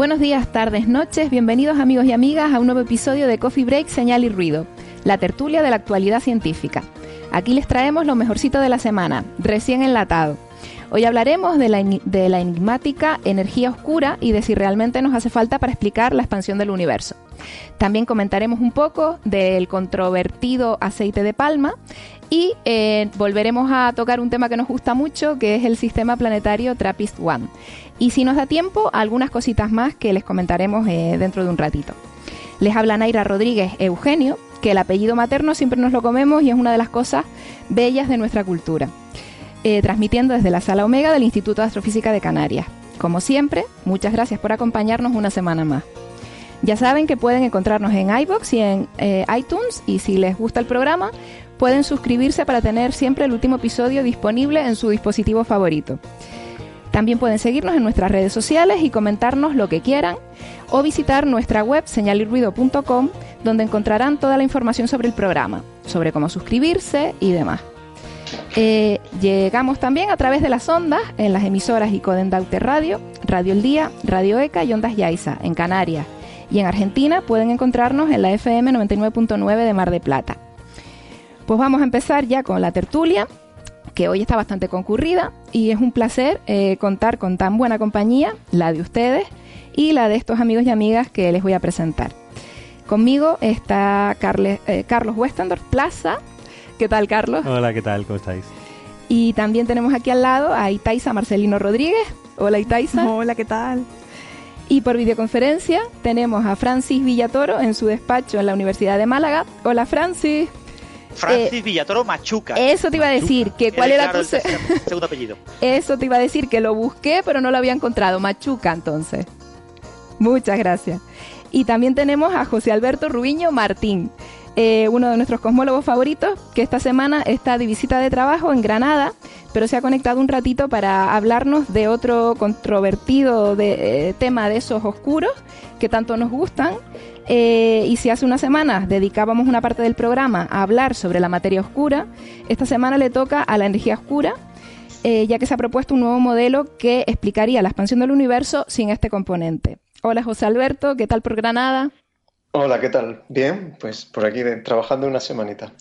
Buenos días, tardes, noches, bienvenidos amigos y amigas a un nuevo episodio de Coffee Break, Señal y Ruido, la tertulia de la actualidad científica. Aquí les traemos lo mejorcito de la semana, recién enlatado. Hoy hablaremos de la, enigmática energía oscura y de si realmente nos hace falta para explicar la expansión del universo. También comentaremos un poco del controvertido aceite de palma y eh, volveremos a tocar un tema que nos gusta mucho, que es el sistema planetario TRAPPIST-1. Y si nos da tiempo, algunas cositas más que les comentaremos eh, dentro de un ratito. Les habla Naira Rodríguez Eugenio, que el apellido materno siempre nos lo comemos y es una de las cosas bellas de nuestra cultura. Eh, transmitiendo desde la Sala Omega del Instituto de Astrofísica de Canarias. Como siempre, muchas gracias por acompañarnos una semana más. Ya saben que pueden encontrarnos en iBox y en eh, iTunes y si les gusta el programa, pueden suscribirse para tener siempre el último episodio disponible en su dispositivo favorito. También pueden seguirnos en nuestras redes sociales y comentarnos lo que quieran o visitar nuestra web señalirruido.com donde encontrarán toda la información sobre el programa, sobre cómo suscribirse y demás. Eh, llegamos también a través de las ondas en las emisoras Icodendaute Radio, Radio El Día, Radio ECA y Ondas Yaiza en Canarias. Y en Argentina pueden encontrarnos en la FM 99.9 de Mar de Plata. Pues vamos a empezar ya con la tertulia, que hoy está bastante concurrida y es un placer eh, contar con tan buena compañía, la de ustedes y la de estos amigos y amigas que les voy a presentar. Conmigo está eh, Carlos Westendorf Plaza. ¿Qué tal, Carlos? Hola, ¿qué tal? ¿Cómo estáis? Y también tenemos aquí al lado a Itaiza Marcelino Rodríguez. Hola, Itaiza. Hola, ¿qué tal? Y por videoconferencia tenemos a Francis Villatoro en su despacho en la Universidad de Málaga. Hola, Francis. Francis Villatoro Machuca. Eso te iba a decir, que cuál era claro tu se- segundo apellido. Eso te iba a decir, que lo busqué, pero no lo había encontrado. Machuca, entonces. Muchas gracias. Y también tenemos a José Alberto Rubiño Martín, eh, uno de nuestros cosmólogos favoritos, que esta semana está de visita de trabajo en Granada, pero se ha conectado un ratito para hablarnos de otro controvertido de- eh, tema de esos oscuros que tanto nos gustan. Eh, y si hace unas semanas dedicábamos una parte del programa a hablar sobre la materia oscura, esta semana le toca a la energía oscura, ya que se ha propuesto un nuevo modelo que explicaría la expansión del universo sin este componente. Hola José Alberto, ¿qué tal por Granada? Hola, ¿qué tal? Bien, pues por aquí trabajando una semanita.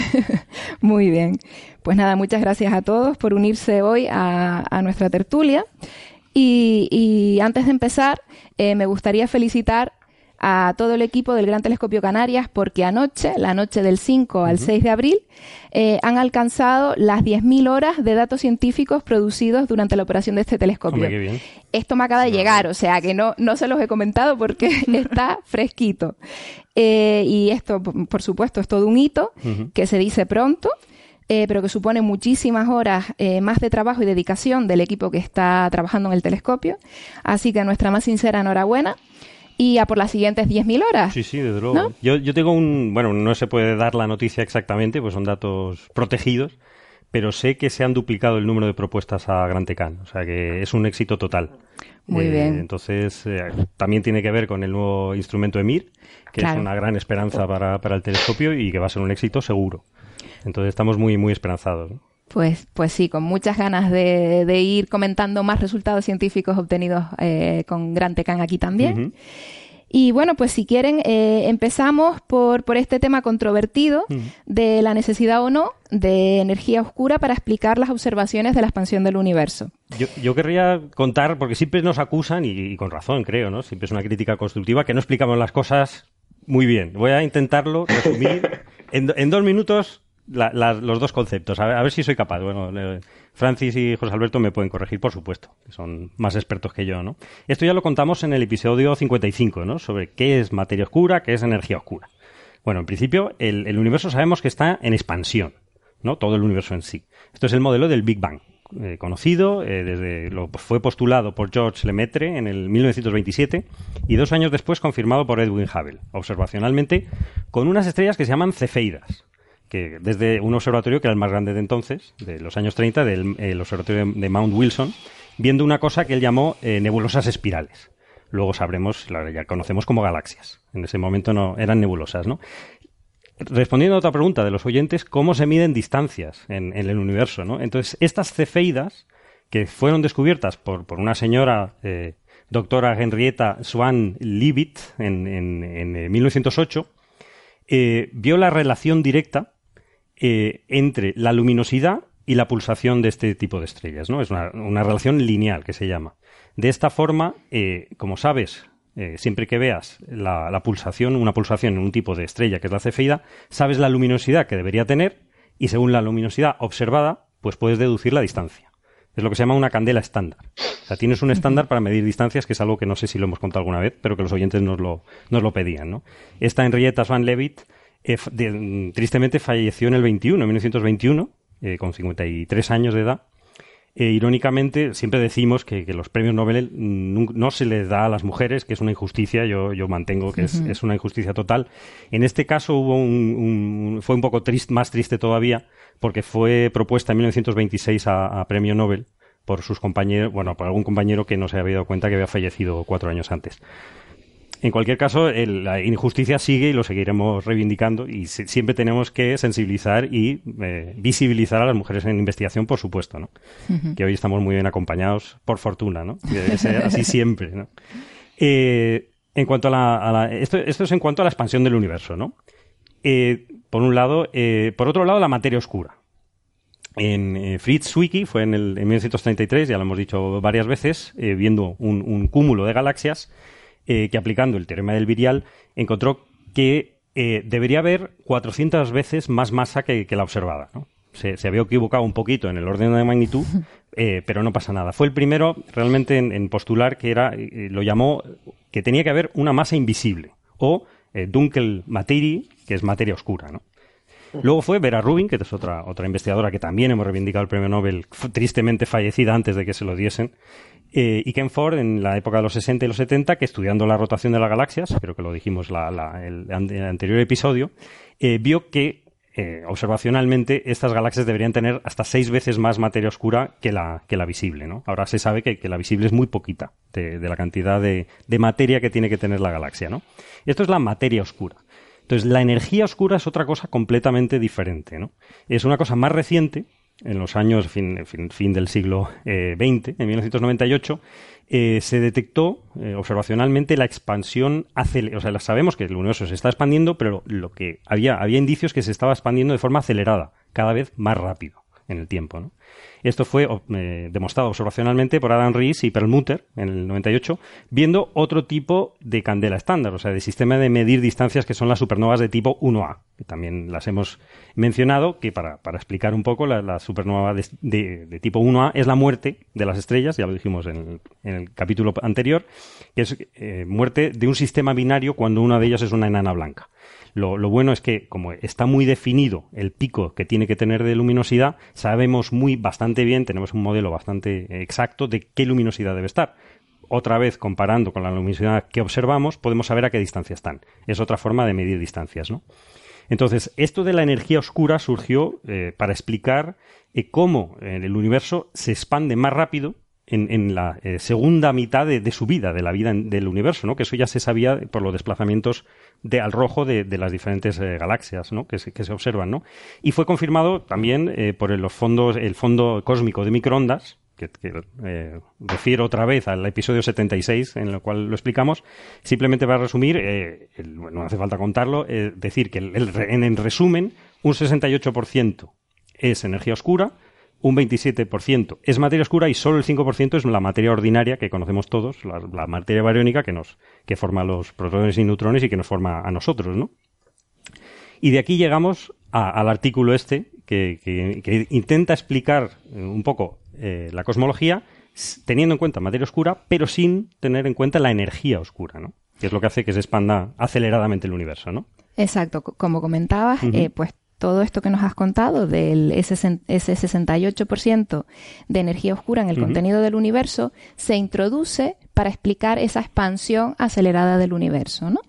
Muy bien. Pues nada, muchas gracias a todos por unirse hoy a, nuestra tertulia. Y, y antes de empezar, eh, me gustaría felicitar a todo el equipo del Gran Telescopio Canarias porque anoche, la noche del 5 al 6 de abril, eh, han alcanzado las 10.000 horas de datos científicos producidos durante la operación de este telescopio. Hombre, qué bien. Esto me acaba de llegar, o sea que no, no se los he comentado porque está fresquito. Eh, y esto, por supuesto, es todo un hito que se dice pronto, eh, pero que supone muchísimas horas eh, más de trabajo y dedicación del equipo que está trabajando en el telescopio. Así que nuestra más sincera enhorabuena y a por las siguientes 10.000 horas. Sí, sí, desde luego. ¿No? Yo, yo tengo un... Bueno, no se puede dar la noticia exactamente, pues son datos protegidos, pero sé que se han duplicado el número de propuestas a Gran Tecan, o sea que es un éxito total. Muy Eh, bien. Entonces, eh, también tiene que ver con el nuevo instrumento EMIR, que Claro. es una gran esperanza para, para el telescopio y que va a ser un éxito seguro. Entonces estamos muy, muy esperanzados. ¿no? Pues, pues sí, con muchas ganas de, de ir comentando más resultados científicos obtenidos eh, con Gran Tecan aquí también. Y bueno, pues si quieren, eh, empezamos por, por este tema controvertido de la necesidad o no de energía oscura para explicar las observaciones de la expansión del universo. Yo, querría contar, porque siempre nos acusan, y, con razón creo, ¿no? Siempre es una crítica constructiva, que no explicamos las cosas muy bien. Voy a intentarlo resumir en, en dos minutos los dos conceptos. A ver, si soy capaz. Bueno, Francis y José Alberto me pueden corregir, por supuesto, que son más expertos que yo, ¿no? Esto ya lo contamos en el episodio 55, ¿no? Sobre qué es materia oscura, qué es energía oscura. Bueno, en principio, el, universo sabemos que está en expansión, ¿no? Todo el universo en sí. Esto es el modelo del Big Bang. Eh, conocido, eh, desde lo fue postulado por George Lemaitre en el 1927 y dos años después confirmado por Edwin Hubble, observacionalmente, con unas estrellas que se llaman cefeidas, que desde un observatorio que era el más grande de entonces, de los años 30, del observatorio de, Mount Wilson, viendo una cosa que él llamó eh, nebulosas espirales. Luego sabremos, ya conocemos como galaxias. En ese momento no eran nebulosas, ¿no? Respondiendo a otra pregunta de los oyentes, ¿cómo se miden distancias en, el universo? ¿no? Entonces, estas cefeidas, que fueron descubiertas por, por una señora eh, doctora Henrietta Swan Leavitt en, en 1908, eh, vio la relación directa eh, entre la luminosidad y la pulsación de este tipo de estrellas, ¿no? Es una, relación lineal que se llama. De esta forma, eh, como sabes, eh, siempre que veas la, pulsación, una pulsación en un tipo de estrella que es la cefeida, sabes la luminosidad que debería tener y según la luminosidad observada, pues puedes deducir la distancia. Es lo que se llama una candela estándar. O sea, tienes un estándar para medir distancias, que es algo que no sé si lo hemos contado alguna vez, pero que los oyentes nos lo, nos lo pedían, ¿no? Esta Henrietta Van Leavitt eh, tristemente falleció en el 21, en 1921, eh, con 53 años de edad. E, irónicamente, siempre decimos que, los premios Nobel no, se les da a las mujeres, que es una injusticia, yo, yo mantengo que es, una injusticia total. En este caso hubo un, fue un poco más triste todavía, porque fue propuesta en 1926 a, a premio Nobel por sus compañeros, bueno, por algún compañero que no se había dado cuenta que había fallecido cuatro años antes. En cualquier caso, la injusticia sigue y lo seguiremos reivindicando y siempre tenemos que sensibilizar y eh, visibilizar a las mujeres en investigación, por supuesto, ¿no? Que hoy estamos muy bien acompañados, por fortuna, ¿no? así siempre, ¿no? Eh, en cuanto a la, esto, es en cuanto a la expansión del universo, ¿no? Eh, por un lado, por otro lado, la materia oscura. En Fritz Zwicky fue en, el, en 1933, ya lo hemos dicho varias veces, viendo un, un cúmulo de galaxias eh, que aplicando el teorema del virial encontró que eh, debería haber 400 veces más masa que, la observada. Se, había equivocado un poquito en el orden de magnitud, eh, pero no pasa nada. Fue el primero realmente en, postular que era, lo llamó, que tenía que haber una masa invisible, o dunkel materie, que es materia oscura. Luego fue Vera Rubin, que es otra, otra investigadora que también hemos reivindicado el premio Nobel, tristemente fallecida antes de que se lo diesen, eh, y Ken Ford en la época de los 60 y los 70, que estudiando la rotación de las galaxias, creo que lo dijimos la, el, anterior episodio, eh, vio que eh, observacionalmente estas galaxias deberían tener hasta seis veces más materia oscura que la, que la visible. ¿no? Ahora se sabe que, la visible es muy poquita de, la cantidad de, de, materia que tiene que tener la galaxia. ¿no? Esto es la materia oscura. Entonces, la energía oscura es otra cosa completamente diferente. ¿no? Es una cosa más reciente en los años fin, fin, del siglo XX, eh, en 1998, eh, se detectó eh, observacionalmente la expansión acelerada. O sea, sabemos que el universo se está expandiendo, pero lo que había, había indicios que se estaba expandiendo de forma acelerada, cada vez más rápido en el tiempo. Esto fue eh, demostrado observacionalmente por Adam Rees y Perlmutter en el 98, viendo otro tipo de candela estándar, o sea, de sistema de medir distancias que son las supernovas de tipo 1A, que también las hemos mencionado, que para, explicar un poco, la, supernova de, tipo 1A es la muerte de las estrellas, ya lo dijimos en el, capítulo anterior, que es eh, muerte de un sistema binario cuando una de ellas es una enana blanca. Lo, bueno es que, como está muy definido el pico que tiene que tener de luminosidad, sabemos muy bastante bien, tenemos un modelo bastante exacto de qué luminosidad debe estar. Otra vez, comparando con la luminosidad que observamos, podemos saber a qué distancia están. Es otra forma de medir distancias, ¿no? Entonces, esto de la energía oscura surgió eh, para explicar eh, cómo el universo se expande más rápido en, la eh, segunda mitad de, su vida, de la vida del universo, ¿no? Que eso ya se sabía por los desplazamientos de, al rojo de, las diferentes eh, galaxias, ¿no? Que se, observan, ¿no? Y fue confirmado también eh, por los fondos, el fondo cósmico de microondas, que, refiero otra vez al episodio 76 en el cual lo explicamos, simplemente para resumir, eh, no hace falta contarlo, decir que en, en resumen, un 68% es energía oscura, un 27% es materia oscura y solo el 5% es la materia ordinaria que conocemos todos, la, materia bariónica que nos que forma los protones y neutrones y que nos forma a nosotros, ¿no? Y de aquí llegamos al artículo este que, intenta explicar eh, un poco eh, la cosmología teniendo en cuenta materia oscura, pero sin tener en cuenta la energía oscura, ¿no? Que es lo que hace que se expanda aceleradamente el universo, ¿no? Exacto, como comentabas, eh, pues todo esto que nos has contado del ese 68% de energía oscura en el contenido del universo se introduce para explicar esa expansión acelerada del universo. ¿no?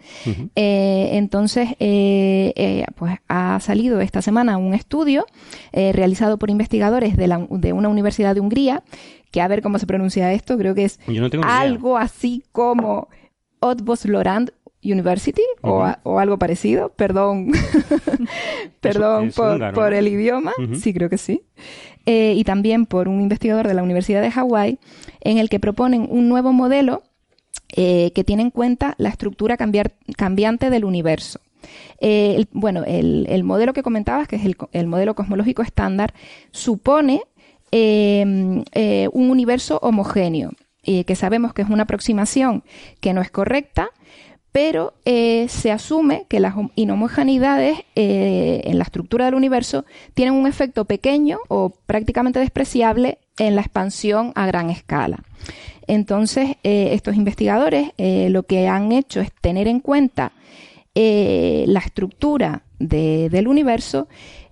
Eh, entonces, eh, eh, pues ha salido esta semana un estudio realizado por investigadores de, la, de, una universidad de Hungría, que a ver cómo se pronuncia esto, creo que es algo así como Lorand University o, algo parecido. Perdón, perdón por, el idioma. Sí, creo que sí. Eh, y también por un investigador de la Universidad de Hawái, en el que proponen un nuevo modelo eh, que tiene en cuenta la estructura cambiante del universo. Eh, bueno, el, modelo que comentabas, que es el, modelo cosmológico estándar, supone em, un universo homogéneo, que sabemos que es una aproximación que no es correcta, pero eh, se asume que las inhomogeneidades eh, en la estructura del universo tienen un efecto pequeño o prácticamente despreciable en la expansión a gran escala. Entonces, eh, estos investigadores lo que han hecho es tener en cuenta la estructura del universo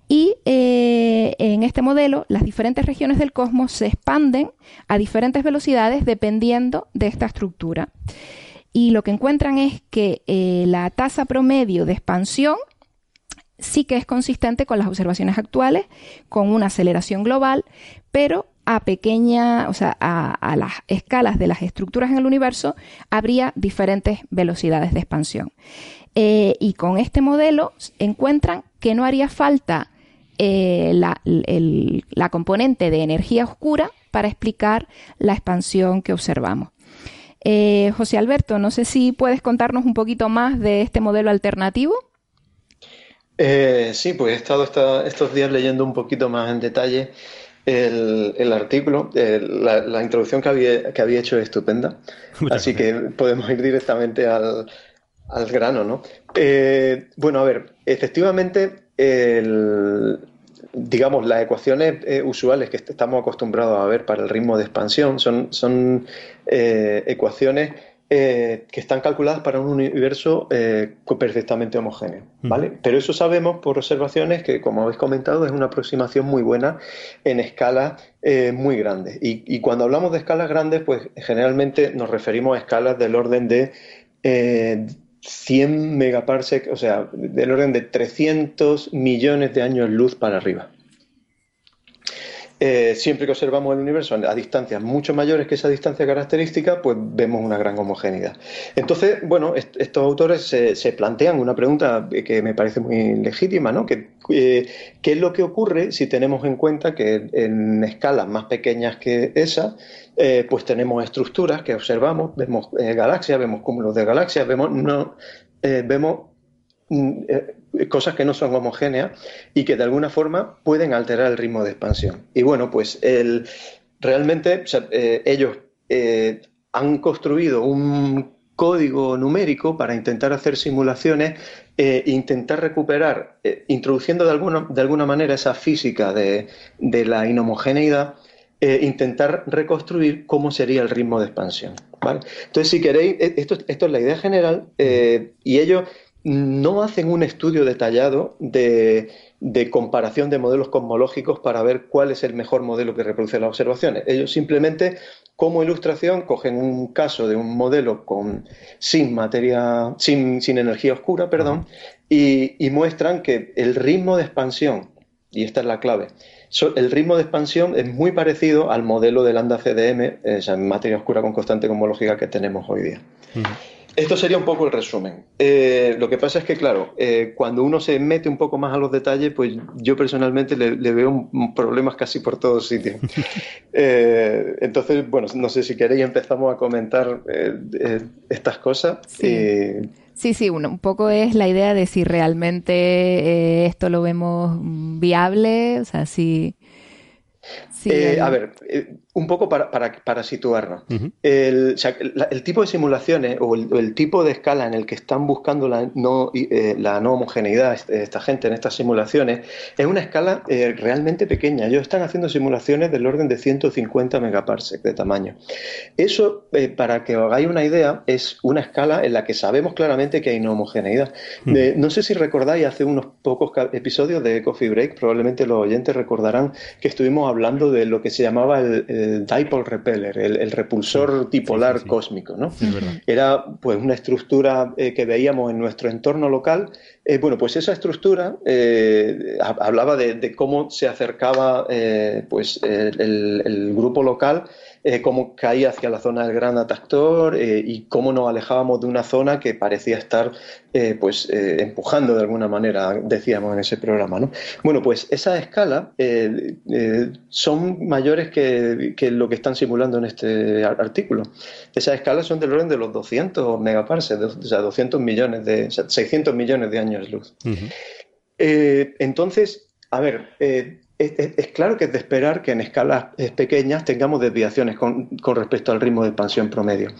y en este modelo las diferentes regiones del cosmos se expanden a diferentes velocidades dependiendo de esta estructura y lo que encuentran es que eh, la tasa promedio de expansión sí que es consistente con las observaciones actuales, con una aceleración global, pero a pequeña, o sea, a, las escalas de las estructuras en el universo, habría diferentes velocidades de expansión. Eh, y con este modelo encuentran que no haría falta eh, la componente de energía oscura para explicar la expansión que observamos. Eh, José Alberto, no sé si puedes contarnos un poquito más de este modelo alternativo. Eh, sí, pues he estado estos días leyendo un poquito más en detalle el, artículo. la, introducción que había, hecho es estupenda, así que podemos ir directamente al, grano, ¿no? Eh, bueno, a ver, efectivamente, el, digamos, las ecuaciones eh, usuales que estamos acostumbrados a ver para el ritmo de expansión son, son eh, ecuaciones eh, que están calculadas para un universo perfectamente homogéneo, ¿vale? Pero eso sabemos por observaciones que, como habéis comentado, es una aproximación muy buena en escalas muy grandes. Y, y, cuando hablamos de escalas grandes, pues generalmente nos referimos a escalas del orden de 100 megaparsec, o sea, del orden de 300 millones de años luz para arriba. Eh, siempre que observamos el universo a distancias mucho mayores que esa distancia característica, pues vemos una gran homogeneidad. Entonces, bueno, estos autores se, plantean una pregunta que me parece muy legítima, ¿no? Eh, ¿Qué es lo que ocurre si tenemos en cuenta que en escalas más pequeñas que esa, eh, pues tenemos estructuras que observamos, vemos galaxias, vemos cúmulos de galaxias, vemos, no, vemos mm, cosas que no son homogéneas y que de alguna forma pueden alterar el ritmo de expansión. Y bueno, pues realmente eh, ellos eh, han construido un código numérico para intentar hacer simulaciones e intentar recuperar, introduciendo de alguna, de alguna manera esa física de, la inhomogeneidad, intentar reconstruir cómo sería el ritmo de expansión. Entonces, si queréis, esto es la idea general y ellos no hacen un estudio detallado de, comparación de modelos cosmológicos para ver cuál es el mejor modelo que reproduce las observaciones. Ellos simplemente, como ilustración, cogen un caso de un modelo con, sin materia, sin, energía oscura, perdón, y, muestran que el ritmo de expansión, y esta es la clave, el ritmo de expansión es muy parecido al modelo de lambda CDM, esa materia oscura con constante cosmológica que tenemos hoy día. Esto sería un poco el resumen. Eh, lo que pasa es que, claro, eh, cuando uno se mete un poco más a los detalles, pues yo personalmente le, veo problemas casi por todos sitios. Eh, entonces, bueno, no sé si queréis empezamos a comentar estas cosas. Sí. Sí, sí, un, poco es la idea de si realmente esto lo vemos viable, o sea, si... A ver, un poco para, para, situarnos. el, tipo de simulaciones o el, tipo de escala en el que están buscando la no, eh, la no homogeneidad esta gente en estas simulaciones es una escala eh, realmente pequeña. Ellos están haciendo simulaciones del orden de 150 megaparsec de tamaño. Eso, eh, para que os hagáis una idea, es una escala en la que sabemos claramente que hay no homogeneidad. no sé si recordáis hace unos pocos episodios de Coffee Break, probablemente los oyentes recordarán que estuvimos hablando de lo que se llamaba el dipole repeller, el, repulsor dipolar cósmico, ¿no? Era pues una estructura eh, que veíamos en nuestro entorno local. Eh, bueno, pues esa estructura eh, hablaba de, cómo se acercaba pues el, grupo local eh, cómo caía hacia la zona del gran atractor eh, y cómo nos alejábamos de una zona que parecía estar eh, pues empujando de alguna manera, decíamos en ese programa. ¿no? Bueno, pues esas escalas son mayores que, lo que están simulando en este artículo. Esas escalas son del orden de los 200 megaparsecs, o sea, 200 millones de, 600 millones de años luz. entonces, a ver, es, claro que es de esperar que en escalas eh, pequeñas tengamos desviaciones con, respecto al ritmo de expansión promedio.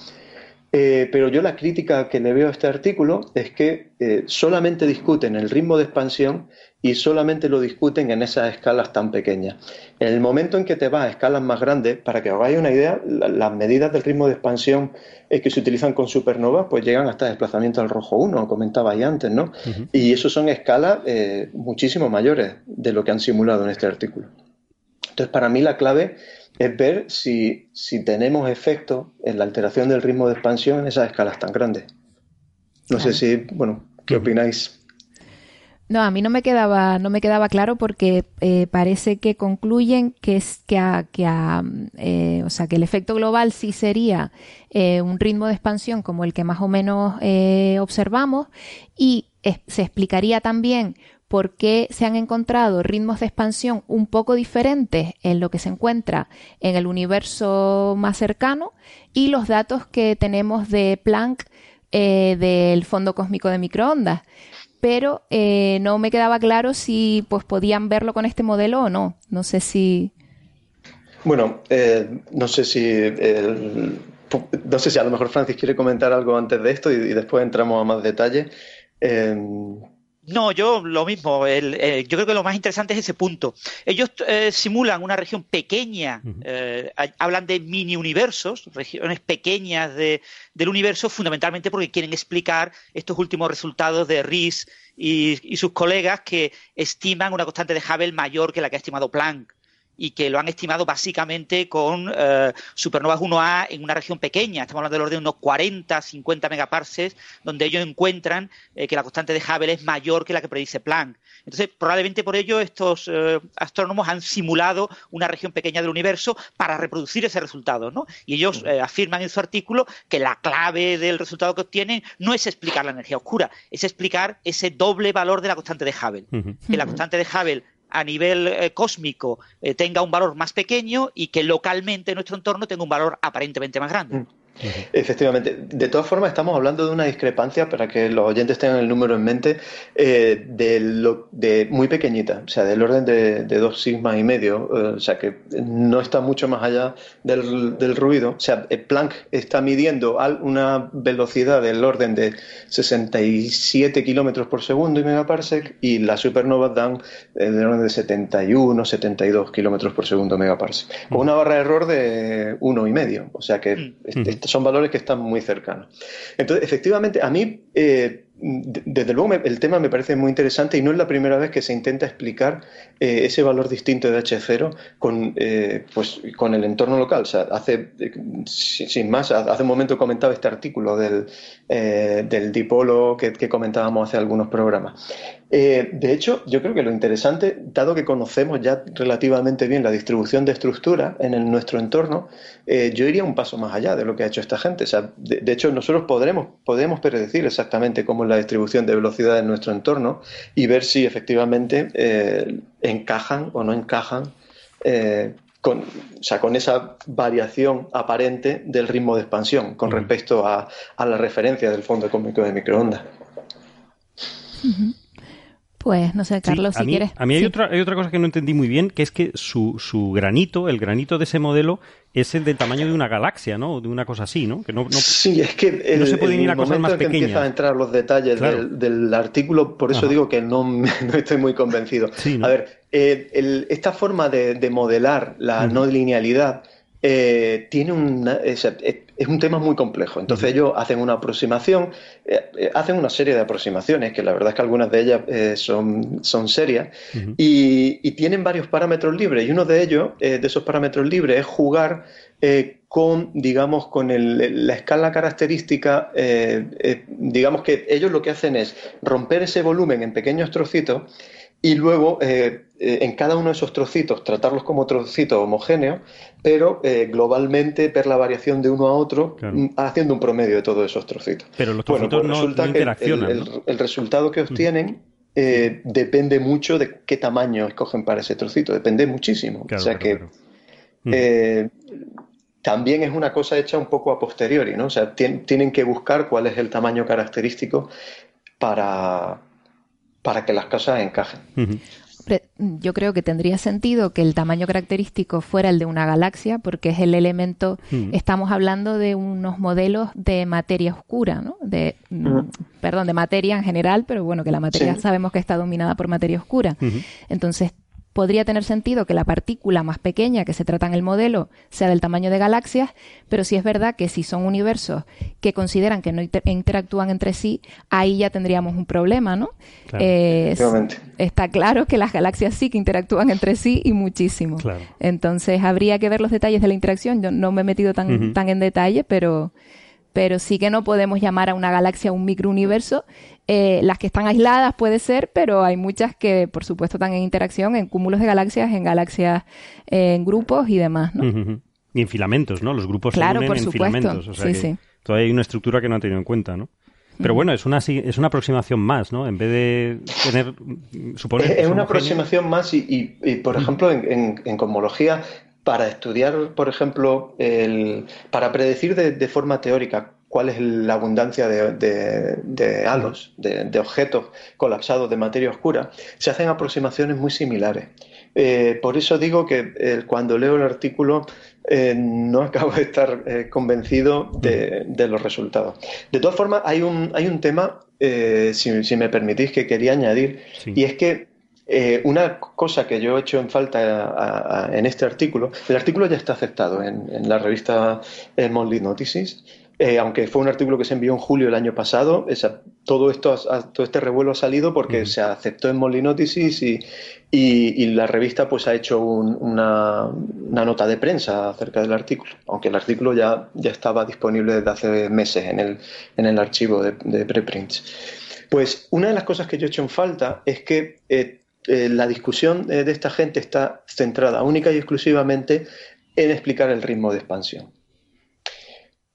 Eh, pero yo la crítica que le veo a este artículo es que eh, solamente discuten el ritmo de expansión y solamente lo discuten en esas escalas tan pequeñas. En el momento en que te vas a escalas más grandes, para que os hagáis una idea, las medidas del ritmo de expansión eh, que se utilizan con supernovas pues llegan hasta desplazamiento al rojo 1, comentabais antes, ¿no? Y eso son escalas eh, muchísimo mayores de lo que han simulado en este artículo. Entonces, para mí la clave es ver si, si tenemos efecto en la alteración del ritmo de expansión en esas escalas tan grandes. No sé si, bueno, ¿qué opináis? No, a mí no me quedaba, no me quedaba claro porque eh, parece que concluyen que es que, que eh, o sea, que el efecto global sí sería eh, un ritmo de expansión como el que más o menos observamos y se explicaría también por qué se han encontrado ritmos de expansión un poco diferentes en lo que se encuentra en el universo más cercano y los datos que tenemos de Planck del fondo cósmico de microondas pero eh, no me quedaba claro si pues podían verlo con este modelo o no. No sé si. Bueno, eh, no sé si no sé si a lo mejor Francis quiere comentar algo antes de esto y, después entramos a más detalle. Eh, no, yo lo mismo. yo creo que lo más interesante es ese punto. Ellos simulan una región pequeña, hablan de mini universos, regiones pequeñas de, del universo, fundamentalmente porque quieren explicar estos últimos resultados de Riss y, sus colegas que estiman una constante de Hubble mayor que la que ha estimado Planck y que lo han estimado básicamente con eh, supernovas 1A en una región pequeña, estamos hablando del orden de unos 40, 50 megaparses, donde ellos encuentran eh, que la constante de Hubble es mayor que la que predice Planck. Entonces, probablemente por ello estos eh, astrónomos han simulado una región pequeña del universo para reproducir ese resultado, ¿no? Y ellos afirman en su artículo que la clave del resultado que obtienen no es explicar la energía oscura, es explicar ese doble valor de la constante de Hubble. Que la constante de Hubble a nivel eh, cósmico eh, tenga un valor más pequeño y que localmente en nuestro entorno tenga un valor aparentemente más grande. Mm. Efectivamente. De todas formas, estamos hablando de una discrepancia, para que los oyentes tengan el número en mente, eh, de, lo, de muy pequeñita, o sea, del orden de, dos sigmas y medio, eh, o sea, que no está mucho más allá del, ruido. O sea, eh, Planck está midiendo una velocidad del orden de 67 kilómetros por segundo y megaparsec, y las supernovas dan del orden de 71, 72 kilómetros por segundo megaparsec, con una barra de error de uno y medio. O sea que mm son valores que están muy cercanos. Entonces, efectivamente, a mí, eh, desde luego el tema me parece muy interesante y no es la primera vez que se intenta explicar eh, ese valor distinto de H0 con, eh, pues, con el entorno local. O sea, hace, sin más, hace un momento comentaba este artículo del, eh, del dipolo que, que, comentábamos hace algunos programas. de hecho, yo creo que lo interesante, dado que conocemos ya relativamente bien la distribución de estructura en nuestro entorno, yo iría un paso más allá de lo que ha hecho esta gente. O sea, de, de hecho, nosotros podremos, podemos predecir exactamente cómo es la distribución de velocidad en nuestro entorno y ver si efectivamente eh, encajan o no encajan eh, con, o sea, con esa variación aparente del ritmo de expansión con respecto a, la referencia del fondo cósmico de microondas. Pues no sé, Carlos, si quieres. A mí hay, otra, hay otra cosa que no entendí muy bien, que es que su, su granito, el granito de ese modelo, es el del tamaño de una galaxia, ¿no? De una cosa así, ¿no? Que no, sí, es que el, no se pueden ir a cosas más que pequeñas. a entrar los detalles del, artículo, por eso digo que no, no, estoy muy convencido. A ver, eh, esta forma de, modelar la no linealidad eh, tiene una, es, un tema muy complejo. Entonces ellos hacen una aproximación, eh, eh, hacen una serie de aproximaciones, que la verdad es que algunas de ellas son, son serias, y, tienen varios parámetros libres. Y uno de ellos, de esos parámetros libres, es jugar con, digamos, con la escala característica, digamos que ellos lo que hacen es romper ese volumen en pequeños trocitos y luego eh, eh, en cada uno de esos trocitos tratarlos como trocitos homogéneos, pero eh, globalmente ver la variación de uno a otro mm, haciendo un promedio de todos esos trocitos. Pero los trocitos pues resulta que el, resultado que obtienen depende mucho de qué tamaño escogen para ese trocito, depende muchísimo. o sea que también es una cosa hecha un poco a posteriori, ¿no? O sea, tienen que buscar cuál es el tamaño característico para para que las casas encajen. Yo creo que tendría sentido que el tamaño característico fuera el de una galaxia, porque es el elemento. Mm. Estamos hablando de unos modelos de materia oscura, ¿no? De, mm, Perdón, de materia en general, pero bueno, que la materia sabemos que está dominada por materia oscura. Entonces, podría tener sentido que la partícula más pequeña que se trata en el modelo sea del tamaño de galaxias, pero sí es verdad que si son universos que consideran que no interactúan entre sí, ahí ya tendríamos un problema, ¿no? Eh, está claro que las galaxias sí que interactúan entre sí y muchísimo. Entonces habría que ver los detalles de la interacción. Yo no me he metido tan, tan en detalle, pero pero sí que no podemos llamar a una galaxia un microuniverso. Eh, las que están aisladas puede ser, pero hay muchas que, por supuesto, están en interacción, en cúmulos de galaxias, en galaxias, en grupos y demás, ¿no? Y en filamentos, ¿no? Los grupos claro, se unen en filamentos. O sea sí, sí. Todavía hay una estructura que no han tenido en cuenta, ¿no? Pero bueno, es una, es una aproximación más, ¿no? En vez de tener, suponer... Es, una aproximación más y, y, por ejemplo, en, en, cosmología para estudiar, por ejemplo, el, para predecir de, forma teórica cuál es la abundancia de, halos, de, objetos colapsados de materia oscura, se hacen aproximaciones muy similares. Eh, por eso digo que eh, cuando leo el artículo eh, no acabo de estar convencido de, los resultados. De todas formas, hay un, hay un tema, si, me permitís, que quería añadir, y es que eh, una cosa que yo he hecho en falta en este artículo, el artículo ya está aceptado en, la revista eh, Monthly Notices, eh, aunque fue un artículo que se envió en julio del año pasado, todo, esto, todo este revuelo ha salido porque se aceptó en Monthly Notices y, la revista pues ha hecho una, nota de prensa acerca del artículo, aunque el artículo ya, ya estaba disponible desde hace meses en el, en el archivo de, de preprints. Pues una de las cosas que yo he hecho en falta es que eh, la discusión de esta gente está centrada única y exclusivamente en explicar el ritmo de expansión.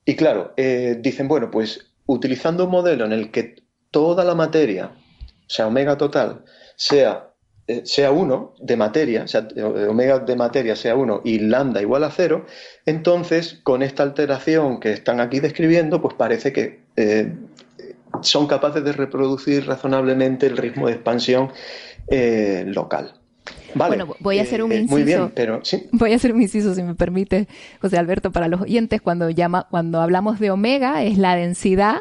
Y claro, eh, dicen, bueno, pues utilizando un modelo en el que toda la materia, o sea, omega total, sea, eh, sea 1 de materia, o sea, omega de materia sea 1 y lambda igual a 0, entonces con esta alteración que están aquí describiendo, pues parece que son capaces de reproducir razonablemente el ritmo de expansión eh, local. bueno, voy a hacer un inciso. Eh, muy bien, pero Voy a hacer un inciso, si me permite, José Alberto, para los oyentes, cuando, llama, cuando hablamos de omega, es la densidad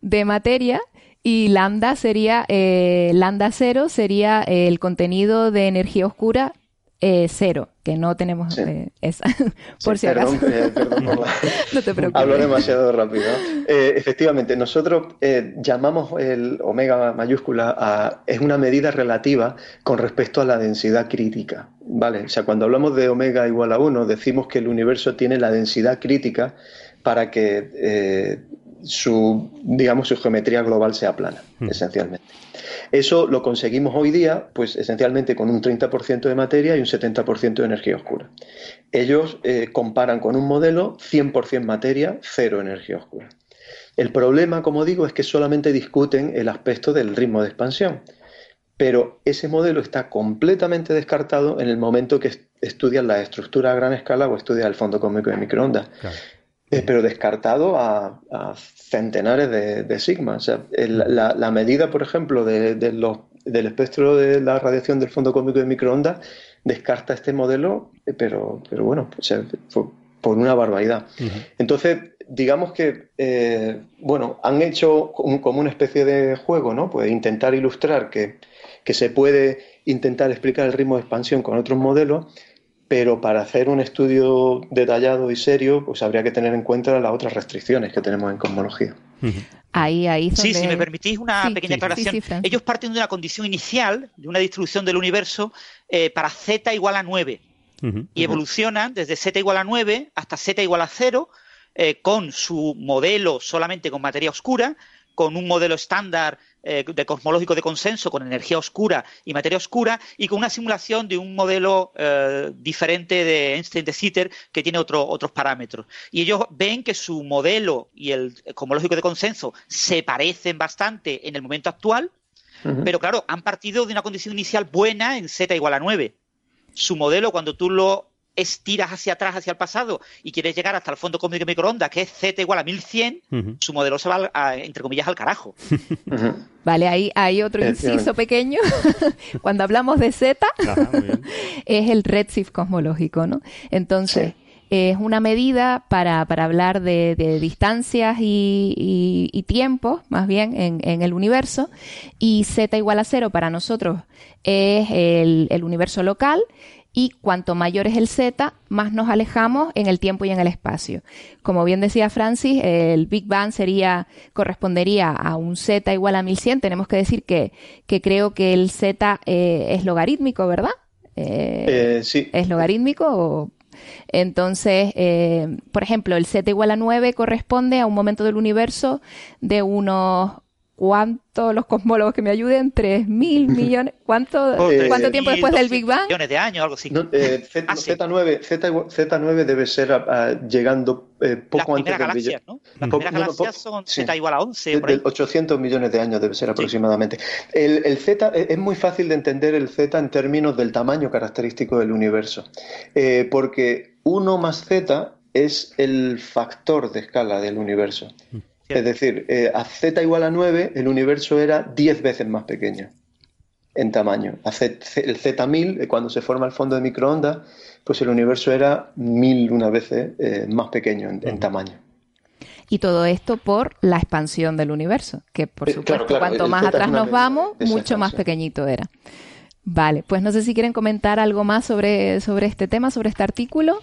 de materia y lambda sería, eh, lambda cero sería el contenido de energía oscura eh, cero, que no tenemos eh, esa. por si acaso. Eh, no te preocupes. Hablo demasiado rápido. efectivamente, nosotros llamamos el omega mayúscula a. es una medida relativa con respecto a la densidad crítica. ¿Vale? O sea, cuando hablamos de omega igual a 1, decimos que el universo tiene la densidad crítica para que su, digamos, su geometría global sea plana, hmm. esencialmente. Eso lo conseguimos hoy día, pues esencialmente con un 30% de materia y un 70% de energía oscura. Ellos eh, comparan con un modelo 100% materia, cero energía oscura. El problema, como digo, es que solamente discuten el aspecto del ritmo de expansión, pero ese modelo está completamente descartado en el momento que estudian la estructura a gran escala o estudian el fondo cósmico de microondas. Eh, pero descartado a, centenares de, sigma. O sea, la, medida, por ejemplo, de, del espectro de la radiación del fondo cósmico de microondas descarta este modelo, eh, pero, pero bueno, por una barbaridad. Entonces, digamos que, eh, bueno, han hecho como una especie de juego, ¿no? Pues intentar ilustrar que, que se puede intentar explicar el ritmo de expansión con otros modelos, pero para hacer un estudio detallado y serio, pues habría que tener en cuenta las otras restricciones que tenemos en cosmología. Ahí, ahí. Sí, si me permitís una pequeña aclaración. Ellos parten de una condición inicial, de una distribución del universo, eh, para z igual a 9. Y evolucionan desde z igual a 9 hasta z igual a 0, eh, con su modelo solamente con materia oscura, con un modelo estándar eh, de cosmológico de consenso con energía oscura y materia oscura y con una simulación de un modelo eh, diferente de Einstein de Sitter que tiene otros parámetros. Y ellos ven que su modelo y el cosmológico de consenso se parecen bastante en el momento actual, pero claro, han partido de una condición inicial buena en z igual a 9. Su modelo, cuando tú lo estiras hacia atrás, hacia el pasado, y quieres llegar hasta el fondo cósmico de microondas, que es z igual a 1100, su modelo se va, entre comillas, al carajo. Vale, ahí hay otro inciso pequeño. Cuando hablamos de Z, es el redshift cosmológico, ¿no? Entonces, es una medida para, para hablar de, distancias y, tiempos, más bien, en, el universo. Y Z igual a cero para nosotros es el, el universo local y cuanto mayor es el z, más nos alejamos en el tiempo y en el espacio. Como bien decía Francis, el Big Bang sería, correspondería a un z igual a 1100. Tenemos que decir que, que creo que el z eh, es logarítmico, ¿verdad? Eh, eh, sí. ¿Es logarítmico Entonces, por ejemplo, el z igual a 9 corresponde a un momento del universo de unos ¿Cuánto los cosmólogos que me ayuden? ¿Tres mil millones? ¿Cuánto, ¿cuánto tiempo después del Big Bang? Millones de años, algo así. Eh, Z, 9 Z, 9 debe ser llegando eh, poco antes del billón. ¿no? Las primeras galaxias son Z igual a 11. De, 800 millones de años debe ser aproximadamente. El, el, Z eh, es muy fácil de entender el Z en términos del tamaño característico del universo. porque 1 más Z es el factor de escala del universo. Es decir, eh, a z igual a 9 el universo era 10 veces más pequeño en tamaño. el Z1000, eh, cuando se forma el fondo de microondas, pues el universo era mil una veces eh, más pequeño en, tamaño. Y todo esto por la expansión del universo, que por supuesto, cuanto más atrás nos vamos, mucho más pequeñito era. Vale, pues no sé si quieren comentar algo más sobre, sobre este tema, sobre este artículo.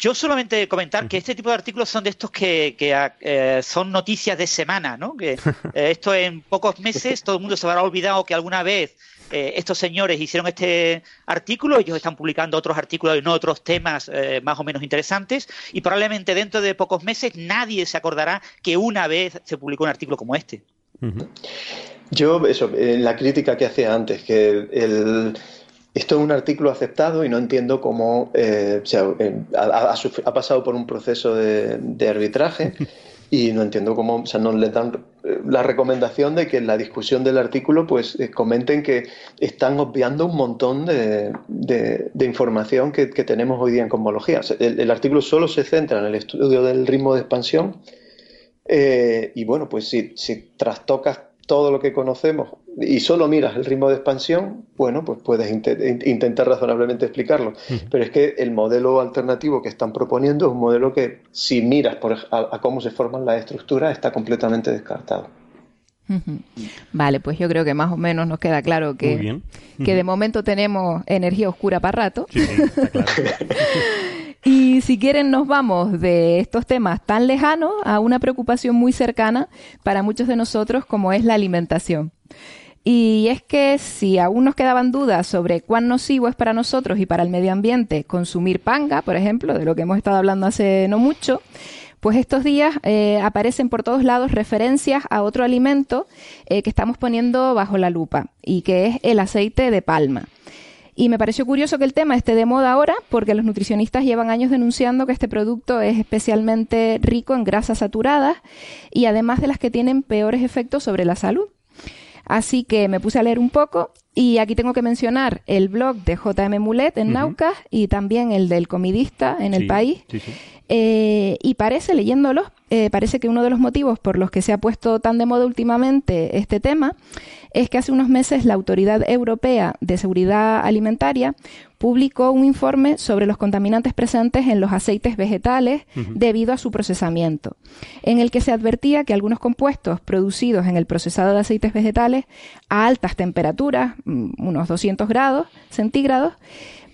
Yo solamente comentar que este tipo de artículos son de estos que, eh, son noticias de semana, ¿no? Que eh, esto en pocos meses todo el mundo se habrá olvidado que alguna vez eh, estos señores hicieron este artículo, ellos están publicando otros artículos en otros temas más o menos interesantes y probablemente dentro de pocos meses nadie se acordará que una vez se publicó un artículo como este. Yo, eso, la crítica que hacía antes, que el esto es un artículo aceptado y no entiendo cómo eh, eh, ha, pasado por un proceso de, arbitraje y no entiendo cómo, o sea, no le dan eh, la recomendación de que en la discusión del artículo pues comenten que están obviando un montón de, información que, tenemos hoy día en cosmología. el, artículo solo se centra en el estudio del ritmo de expansión y bueno, pues si, si trastocas todo lo que conocemos y solo miras el ritmo de expansión, bueno, pues puedes intentar razonablemente explicarlo. Pero es que el modelo alternativo que están proponiendo es un modelo que, si miras por, a, cómo se forman las estructuras, está completamente descartado. Vale, pues yo creo que más o menos nos queda claro que, que de momento tenemos energía oscura para rato. Sí, está claro. Y si quieren nos vamos de estos temas tan lejanos a una preocupación muy cercana para muchos de nosotros como es la alimentación. Y es que si aún nos quedaban dudas sobre cuán nocivo es para nosotros y para el medio ambiente consumir panga, por ejemplo, de lo que hemos estado hablando hace no mucho, pues estos días eh, aparecen por todos lados referencias a otro alimento eh, que estamos poniendo bajo la lupa y que es el aceite de palma. Y me pareció curioso que el tema esté de moda ahora porque los nutricionistas llevan años denunciando que este producto es especialmente rico en grasas saturadas y además de las que tienen peores efectos sobre la salud. Así que me puse a leer un poco y aquí tengo que mencionar el blog de JM Mulet en Naucas y también el del comidista en el país. Eh, y parece, leyéndolo, eh, parece que uno de los motivos por los que se ha puesto tan de moda últimamente este tema es que hace unos meses la Autoridad Europea de Seguridad Alimentaria publicó un informe sobre los contaminantes presentes en los aceites vegetales debido a su procesamiento, en el que se advertía que algunos compuestos producidos en el procesado de aceites vegetales a altas temperaturas, unos 200 grados centígrados,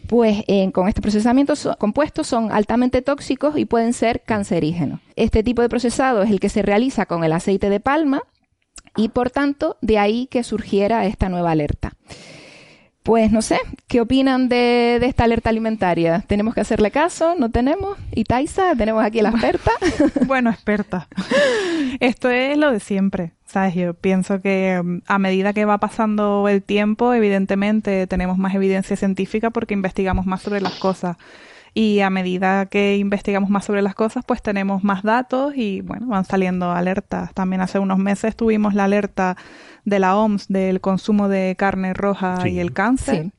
pues con este procesamiento compuestos son altamente tóxicos y pueden ser cancerígenos. Este tipo de procesado es el que se realiza con el aceite de palma, y por tanto de ahí que surgiera esta nueva alerta. Pues no sé, ¿qué opinan de, esta alerta alimentaria? ¿Tenemos que hacerle caso? ¿No tenemos? ¿Y Taisa? ¿Tenemos aquí a la experta? bueno, experta. Esto es lo de siempre. ¿Sabes? Yo pienso que mm, a medida que va pasando el tiempo, evidentemente tenemos más evidencia científica porque investigamos más sobre las cosas y a medida que investigamos más sobre las cosas, pues tenemos más datos y bueno, van saliendo alertas. También hace unos meses tuvimos la alerta de la OMS del consumo de carne roja y el cáncer.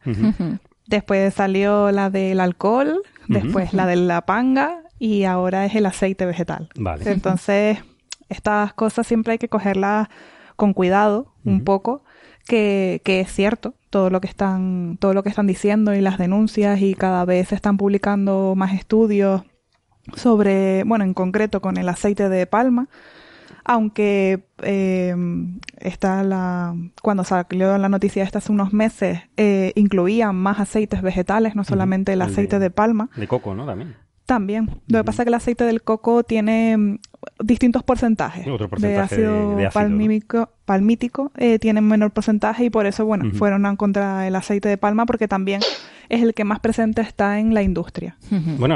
Después salió la del alcohol, después la de la panga y ahora es el aceite vegetal. Entonces, estas cosas siempre hay que cogerlas con cuidado un poco, que, que es cierto, todo lo que están todo lo que están diciendo y las denuncias y cada vez se están publicando más estudios sobre bueno en concreto con el aceite de palma aunque eh, está la cuando salió la noticia esta hace unos meses eh, incluían más aceites vegetales no solamente el, aceite de, palma. De coco no también también. Lo que pasa es que el aceite del coco tiene mm, distintos porcentajes de ácido, palmítico, eh, tienen menor porcentaje y por eso, bueno, fueron a contra el aceite de palma porque también es el que más presente está en la industria. Bueno,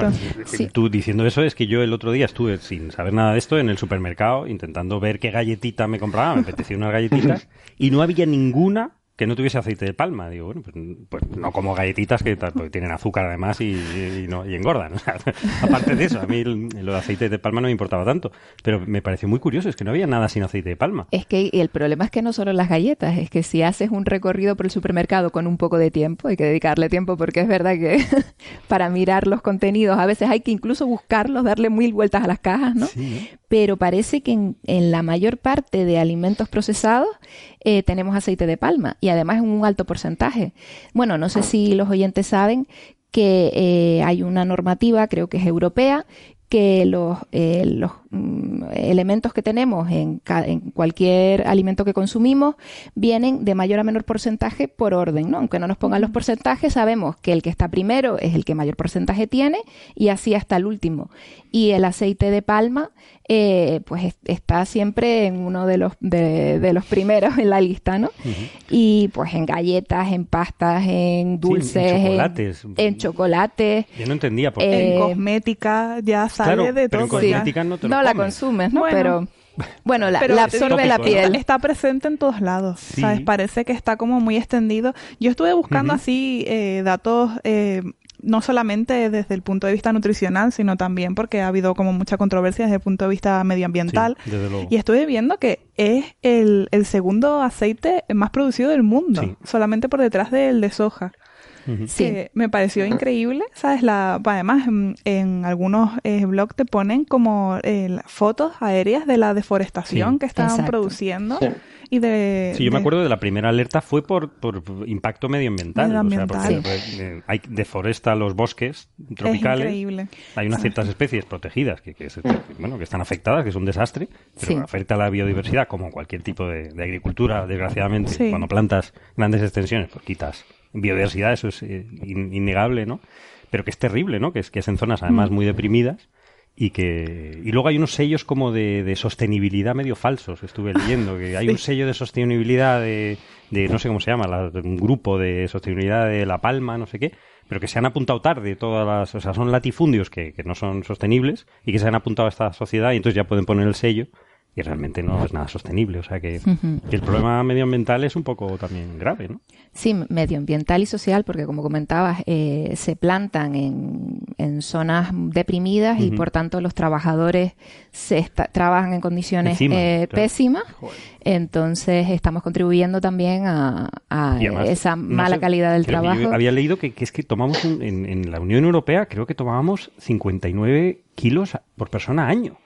tú diciendo eso es que yo el otro día estuve sin saber nada de esto en el supermercado intentando ver qué galletita me compraba, me apetecía unas galletitas y no había ninguna que no tuviese aceite de palma. Digo, bueno, pues, pues no como galletitas que tienen azúcar además y, no, y engordan. aparte de eso, a mí lo de aceite de palma no me importaba tanto. Pero me pareció muy curioso, es que no había nada sin aceite de palma. Es que el problema es que no solo las galletas, es que si haces un recorrido por el supermercado con un poco de tiempo, hay que dedicarle tiempo porque es verdad que para mirar los contenidos a veces hay que incluso buscarlos, darle mil vueltas a las cajas, ¿no? Pero parece que en, en la mayor parte de alimentos procesados eh, tenemos aceite de palma y además en un alto porcentaje. Bueno, no sé si los oyentes saben que eh, hay una normativa, creo que es europea, que los, eh, los mm, elementos que tenemos en, en, cualquier alimento que consumimos vienen de mayor a menor porcentaje por orden, ¿no? Aunque no nos pongan los porcentajes, sabemos que el que está primero es el que mayor porcentaje tiene y así hasta el último. Y el aceite de palma eh, pues está siempre en uno de los, de, los primeros en la lista, ¿no? Y pues en galletas, en pastas, en dulces, en chocolates. En, chocolates. Yo no entendía por qué. En cosmética ya sale de todo. no, no la consumes, ¿no? pero... Bueno, la, absorbe la piel. Está presente en todos lados, ¿sabes? Parece que está como muy extendido. Yo estuve buscando así eh, datos eh, no solamente desde el punto de vista nutricional, sino también porque ha habido como mucha controversia desde el punto de vista medioambiental. y estuve viendo que es el, segundo aceite más producido del mundo, solamente por detrás del de soja. Sí. me pareció increíble, ¿sabes? La, además, en, algunos eh, blogs te ponen como eh, fotos aéreas de la deforestación que estaban produciendo. Y de, sí, yo me acuerdo de la primera alerta fue por, por impacto medioambiental. O sea, porque eh, hay, deforesta los bosques tropicales. Es increíble. Hay unas ciertas especies protegidas que, que, bueno, que están afectadas, que es un desastre, pero afecta a la biodiversidad como cualquier tipo de, agricultura, desgraciadamente. Cuando plantas grandes extensiones, pues quitas biodiversidad, eso es eh, innegable, ¿no? Pero que es terrible, ¿no? Que es, que es en zonas además mm. muy deprimidas y que y luego hay unos sellos como de, sostenibilidad medio falsos estuve leyendo que hay un sello de sostenibilidad de, de, no sé cómo se llama un grupo de sostenibilidad de La Palma no sé qué pero que se han apuntado tarde todas las o sea son latifundios que, que no son sostenibles y que se han apuntado a esta sociedad y entonces ya pueden poner el sello y realmente no es nada sostenible. O sea que, el problema medioambiental es un poco también grave, ¿no? Sí, medioambiental y social, porque como comentabas, eh, se plantan en, en, zonas deprimidas y por tanto los trabajadores se trabajan en condiciones eh, pésimas. Entonces estamos contribuyendo también a, esa mala calidad del trabajo. había leído que, es que tomamos en, en la Unión Europea, creo que tomábamos 59 kilos por persona año.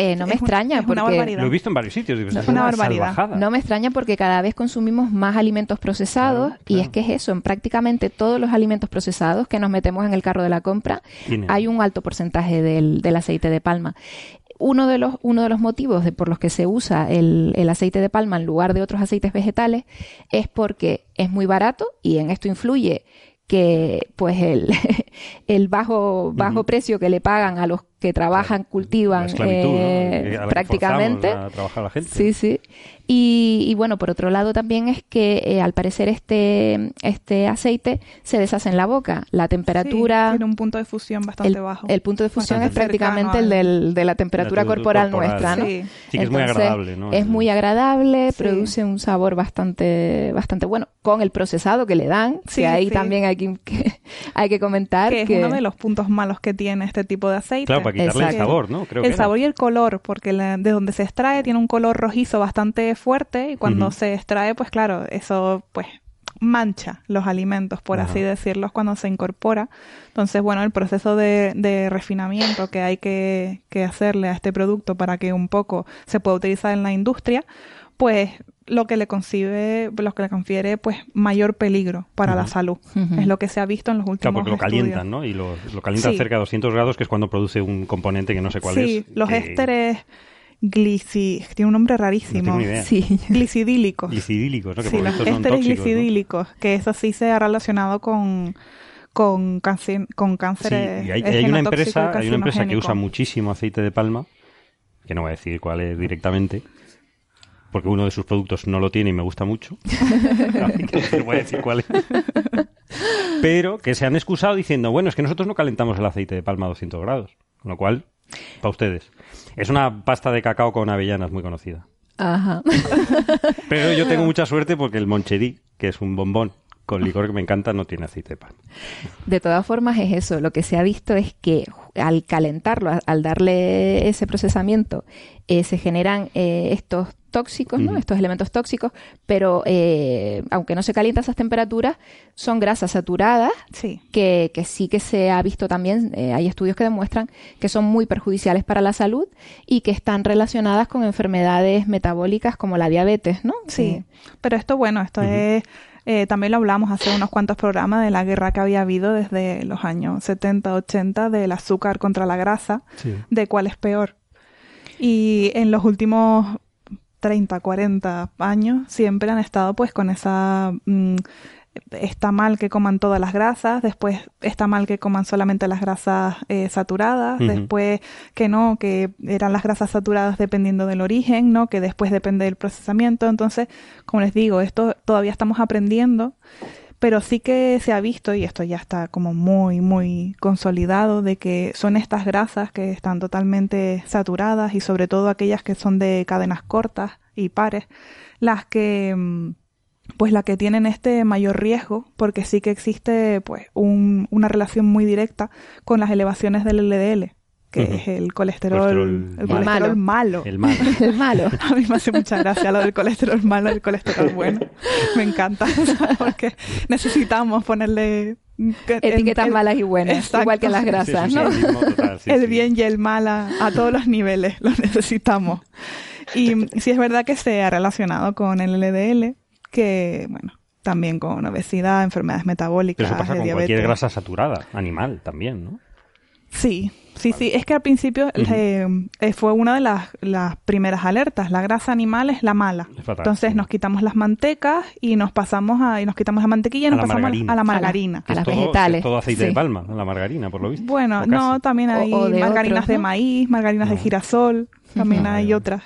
Eh, no me extraña porque lo he visto en varios sitios. es una, barbaridad. No me extraña porque cada vez consumimos más alimentos procesados y es que es eso, en prácticamente todos los alimentos procesados que nos metemos en el carro de la compra hay un alto porcentaje del, aceite de palma. Uno de los, uno de los motivos de, por los que se usa el, el, aceite de palma en lugar de otros aceites vegetales es porque es muy barato y en esto influye que pues el, el bajo, bajo precio que le pagan a los que trabajan, cultivan eh, prácticamente. Sí, sí. Y, bueno, por otro lado también es que eh, al parecer este, este aceite se deshace en la boca. La temperatura... tiene un punto de fusión bastante bajo. El punto de fusión es prácticamente el del, de la temperatura corporal, nuestra, ¿no? Sí, que es muy agradable, ¿no? Es muy agradable, produce un sabor bastante, bastante bueno con el procesado que le dan, que ahí también hay que, hay que comentar que, que es uno de los puntos malos que tiene este tipo de aceite quitarle el sabor, ¿no? el sabor y el color, porque de donde se extrae tiene un color rojizo bastante fuerte y cuando se extrae, pues claro, eso pues mancha los alimentos, por así decirlo, cuando se incorpora. Entonces, bueno, el proceso de, refinamiento que hay que, que, hacerle a este producto para que un poco se pueda utilizar en la industria, pues lo que le concibe, lo que le confiere pues mayor peligro para la salud. Es lo que se ha visto en los últimos Claro, porque lo calientan, ¿no? Y lo, calientan cerca de 200 grados, que es cuando produce un componente que no sé cuál es. Sí, los ésteres glici... tiene un nombre rarísimo. Sí, glicidílicos. Glicidílicos, ¿no? Que sí, los ésteres glicidílicos, que eso sí se ha relacionado con con cáncer, con cáncer sí, hay, una empresa, hay una empresa que usa muchísimo aceite de palma, que no voy a decir cuál es directamente, porque uno de sus productos no lo tiene y me gusta mucho. no voy a decir cuál es. Pero que se han excusado diciendo, bueno, es que nosotros no calentamos el aceite de palma a 200 grados. Con lo cual, para ustedes. Es una pasta de cacao con avellanas muy conocida. Ajá. Pero yo tengo mucha suerte porque el Moncherí, que es un bombón con licor que me encanta, no tiene aceite de palma. De todas formas es eso, lo que se ha visto es que al calentarlo, al darle ese procesamiento, eh, se generan eh, estos tóxicos, ¿no? Estos elementos tóxicos, pero eh, aunque no se calientan esas temperaturas, son grasas saturadas sí. Que, que, sí que se ha visto también, hay estudios que demuestran que son muy perjudiciales para la salud y que están relacionadas con enfermedades metabólicas como la diabetes, ¿no? Sí, pero esto, bueno, esto es eh, también lo hablamos hace unos cuantos programas de la guerra que había habido desde los años 70, 80 del azúcar contra la grasa, de cuál es peor. Y en los últimos 30, 40 años siempre han estado pues con esa mm, está mal que coman todas las grasas, después está mal que coman solamente las grasas eh, saturadas, después que no, que eran las grasas saturadas dependiendo del origen, ¿no? Que después depende del procesamiento. Entonces, como les digo, esto todavía estamos aprendiendo, pero sí que se ha visto, y esto ya está como muy, muy consolidado, de que son estas grasas que están totalmente saturadas y sobre todo aquellas que son de cadenas cortas y pares, las que mm, pues la que tienen este mayor riesgo, porque sí que existe pues un, una relación muy directa con las elevaciones del LDL. Que es el colesterol, el colesterol malo. El malo. el malo. A mí me hace mucha gracia lo del colesterol malo y el colesterol bueno. Me encanta, porque necesitamos ponerle etiquetas malas y buenas, igual que las grasas, ¿no? el bien y el mal a, todos los niveles, lo necesitamos. Y sí es verdad que se ha relacionado con el LDL, que, bueno, también con obesidad, enfermedades metabólicas, Pero eso pasa con cualquier grasa saturada, animal también, ¿no? Sí, sí, sí. Es que al principio eh, eh, fue una de las, las, primeras alertas. La grasa animal es la mala. Entonces nos quitamos las mantecas y nos pasamos a, y nos quitamos la mantequilla y nos pasamos a la margarina. A, las vegetales. Es todo aceite de palma, la margarina, por lo visto. Bueno, no, también hay margarinas de maíz, margarinas de girasol, también hay otras.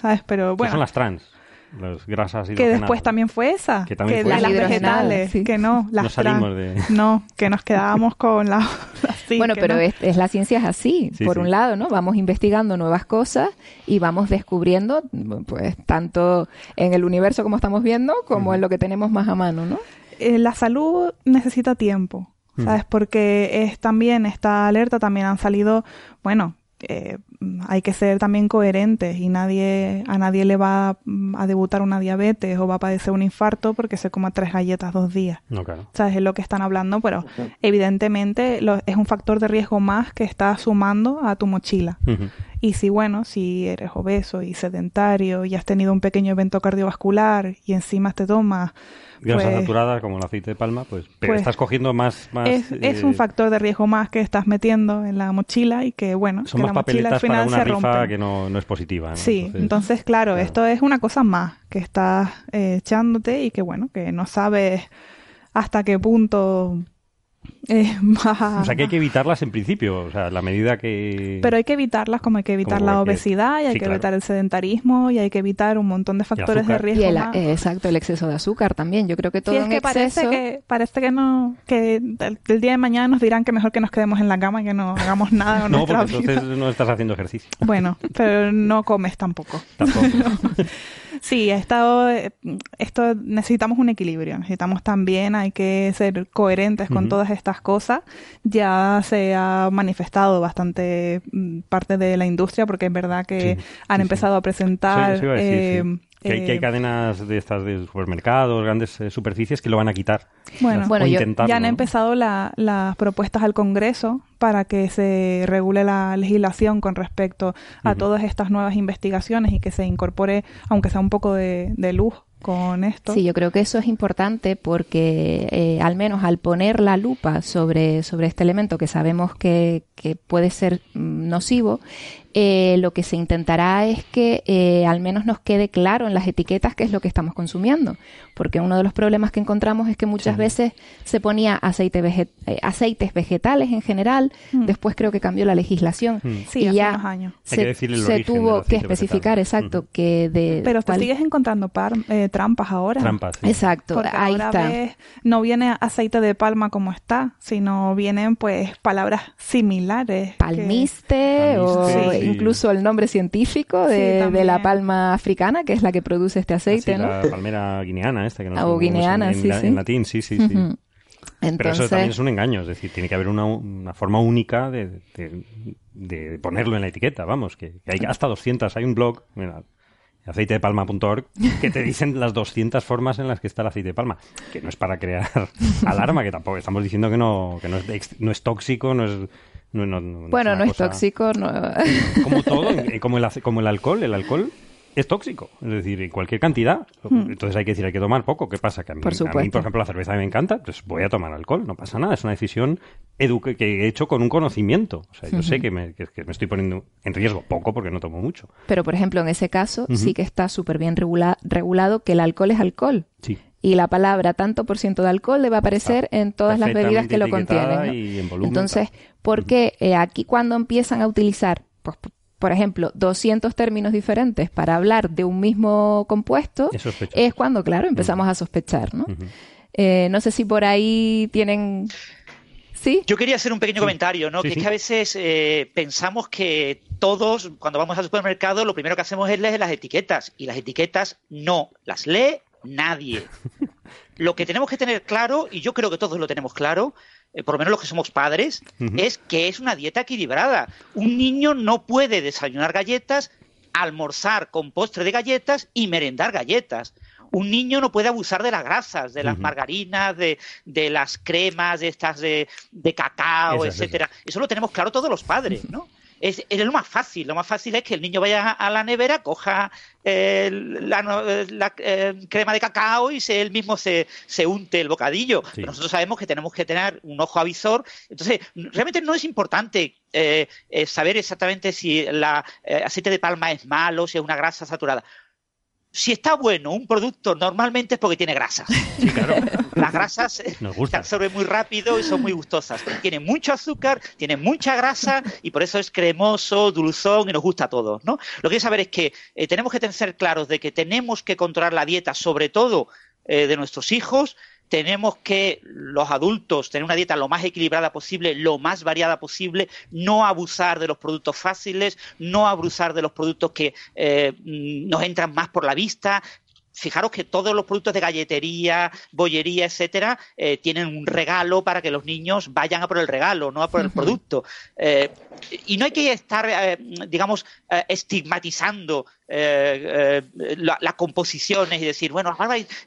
¿Sabes? Pero bueno. son las trans las grasas que después también fue esa que, también que las vegetales que no las no salimos de... no que nos quedábamos con la bueno pero es, la ciencia es así por un lado no vamos investigando nuevas cosas y vamos descubriendo pues tanto en el universo como estamos viendo como en lo que tenemos más a mano no eh, la salud necesita tiempo sabes porque es también esta alerta también han salido bueno eh, hay que ser también coherentes y nadie a nadie le va a debutar una diabetes o va a padecer un infarto porque se coma tres galletas dos días. No, claro. ¿Sabes? Es lo que están hablando, pero evidentemente es un factor de riesgo más que está sumando a tu mochila. Y si, bueno, si eres obeso y sedentario y has tenido un pequeño evento cardiovascular y encima te tomas grasa pues, saturada como el aceite de palma, pues, pero pues estás cogiendo más... más es, un eh, factor de riesgo más que estás metiendo en la mochila y que, bueno, son que más la mochila al final para una se rifa que no, no, es positiva. Sí, entonces, claro, esto es una cosa más que estás eh, echándote y que, bueno, que no sabes hasta qué punto eh, o sea que hay que evitarlas en principio, o sea, la medida que... Pero hay que evitarlas como hay que evitar la obesidad y hay que evitar el sedentarisí,mo y hay que evitar un montón de factores de riesgo. Eh, exacto, el exceso de azúcar también, yo creo que todo sí, es que Parece que, parece que no, que el, día de mañana nos dirán que mejor que nos quedemos en la cama y que no hagamos nada con No, porque entonces no estás haciendo ejercicio. Bueno, pero no comes tampoco. Tampoco. Sí, estado, esto necesitamos un equilibrio. Necesitamos también, hay que ser coherentes con todas estas cosas. Ya se ha manifestado bastante mm, parte de la industria porque es verdad que han empezado a presentar que hay, eh, cadenas de estas de supermercados, grandes eh, superficies que lo van a quitar. Bueno, ya han empezado las propuestas al Congreso para que se regule la legislación con respecto a todas estas nuevas investigaciones y que se incorpore, aunque sea un poco de, luz con esto. Sí, yo creo que eso es importante porque eh, al menos al poner la lupa sobre, sobre este elemento que sabemos que, que puede ser mm, nocivo, eh, lo que se intentará es que eh, al menos nos quede claro en las etiquetas qué es lo que estamos consumiendo. Porque uno de los problemas que encontramos es que muchas veces se ponía aceite eh, aceites vegetales en general, mm. después creo que cambió la legislación mm. y ya se, tuvo que especificar, exacto, que de... Pero te sigues encontrando trampas ahora. Trampas, Exacto, ahí está. no viene aceite de palma como está, sino vienen pues palabras similares. Palmiste, o incluso el nombre científico de, la palma africana, que es la que produce este aceite, ¿no? La palmera guineana esta, que no ah, o guineana, en, sí, en, latín, sí, sí, sí. Pero eso también es un engaño, es decir, tiene que haber una, forma única de, ponerlo en la etiqueta, vamos, que, hay hasta 200, hay un blog, mira, aceitedepalma.org, que te dicen las 200 formas en las que está el aceite de palma, que no es para crear alarma, que tampoco estamos diciendo que no, que no es, no es tóxico, no es bueno, no es tóxico. Como todo, como el, como el alcohol, el alcohol es tóxico, es decir, en cualquier cantidad. Hmm. Entonces hay que decir, hay que tomar poco. ¿Qué pasa? Que a mí, por, ejemplo, la cerveza me encanta, pues voy a tomar alcohol, no pasa nada. Es una decisión que he hecho con un conocimiento. O sea, yo sé que me, estoy poniendo en riesgo poco porque no tomo mucho. Pero, por ejemplo, en ese caso sí que está súper bien regulado que el alcohol es alcohol. Sí y la palabra tanto por ciento de alcohol debe aparecer en todas las bebidas que lo contienen. Entonces, ¿por qué eh, aquí cuando empiezan a utilizar, pues, por ejemplo, 200 términos diferentes para hablar de un mismo compuesto, es, cuando, claro, empezamos a sospechar, ¿no? Eh, no sé si por ahí tienen... ¿Sí? Yo quería hacer un pequeño comentario, ¿no? que es que a veces eh, pensamos que todos, cuando vamos al supermercado, lo primero que hacemos es leer las etiquetas. Y las etiquetas no las lee nadie. Lo que tenemos que tener claro, y yo creo que todos lo tenemos claro, eh, por lo menos los que somos padres, es que es una dieta equilibrada. Un niño no puede desayunar galletas, almorzar con postre de galletas y merendar galletas. Un niño no puede abusar de las grasas, de las margarinas, de, las cremas, de estas de, cacao, etcétera. Eso lo tenemos claro todos los padres, ¿no? Es, lo más fácil. Lo más fácil es que el niño vaya a la nevera, coja eh, la, eh, crema de cacao y se, él mismo se, se unte el bocadillo. nosotros sabemos que tenemos que tener un ojo avisor. Entonces, realmente no es importante eh, saber exactamente si el aceite de palma es malo, si es una grasa saturada si está bueno un producto normalmente es porque tiene. Sí, claro. Las grasas se absorben muy rápido y son muy gustosas. Tiene mucho azúcar, tiene mucha grasa y por eso es cremoso, dulzón y nos gusta a todos. ¿no? Lo que hay que saber es que eh, tenemos que ser claros de que tenemos que controlar la dieta, sobre todo eh, de nuestros hijos, tenemos que los adultos tener una dieta lo más equilibrada posible, lo más variada posible, no abusar de los productos fáciles, no abusar de los productos que eh, nos entran más por la vista, fijaros que todos los productos de galletería, bollería, etcétera, eh, tienen un regalo para que los niños vayan a por el regalo, no a por el producto. Eh, y no hay que estar, eh, digamos, estigmatizando las composiciones y decir, bueno,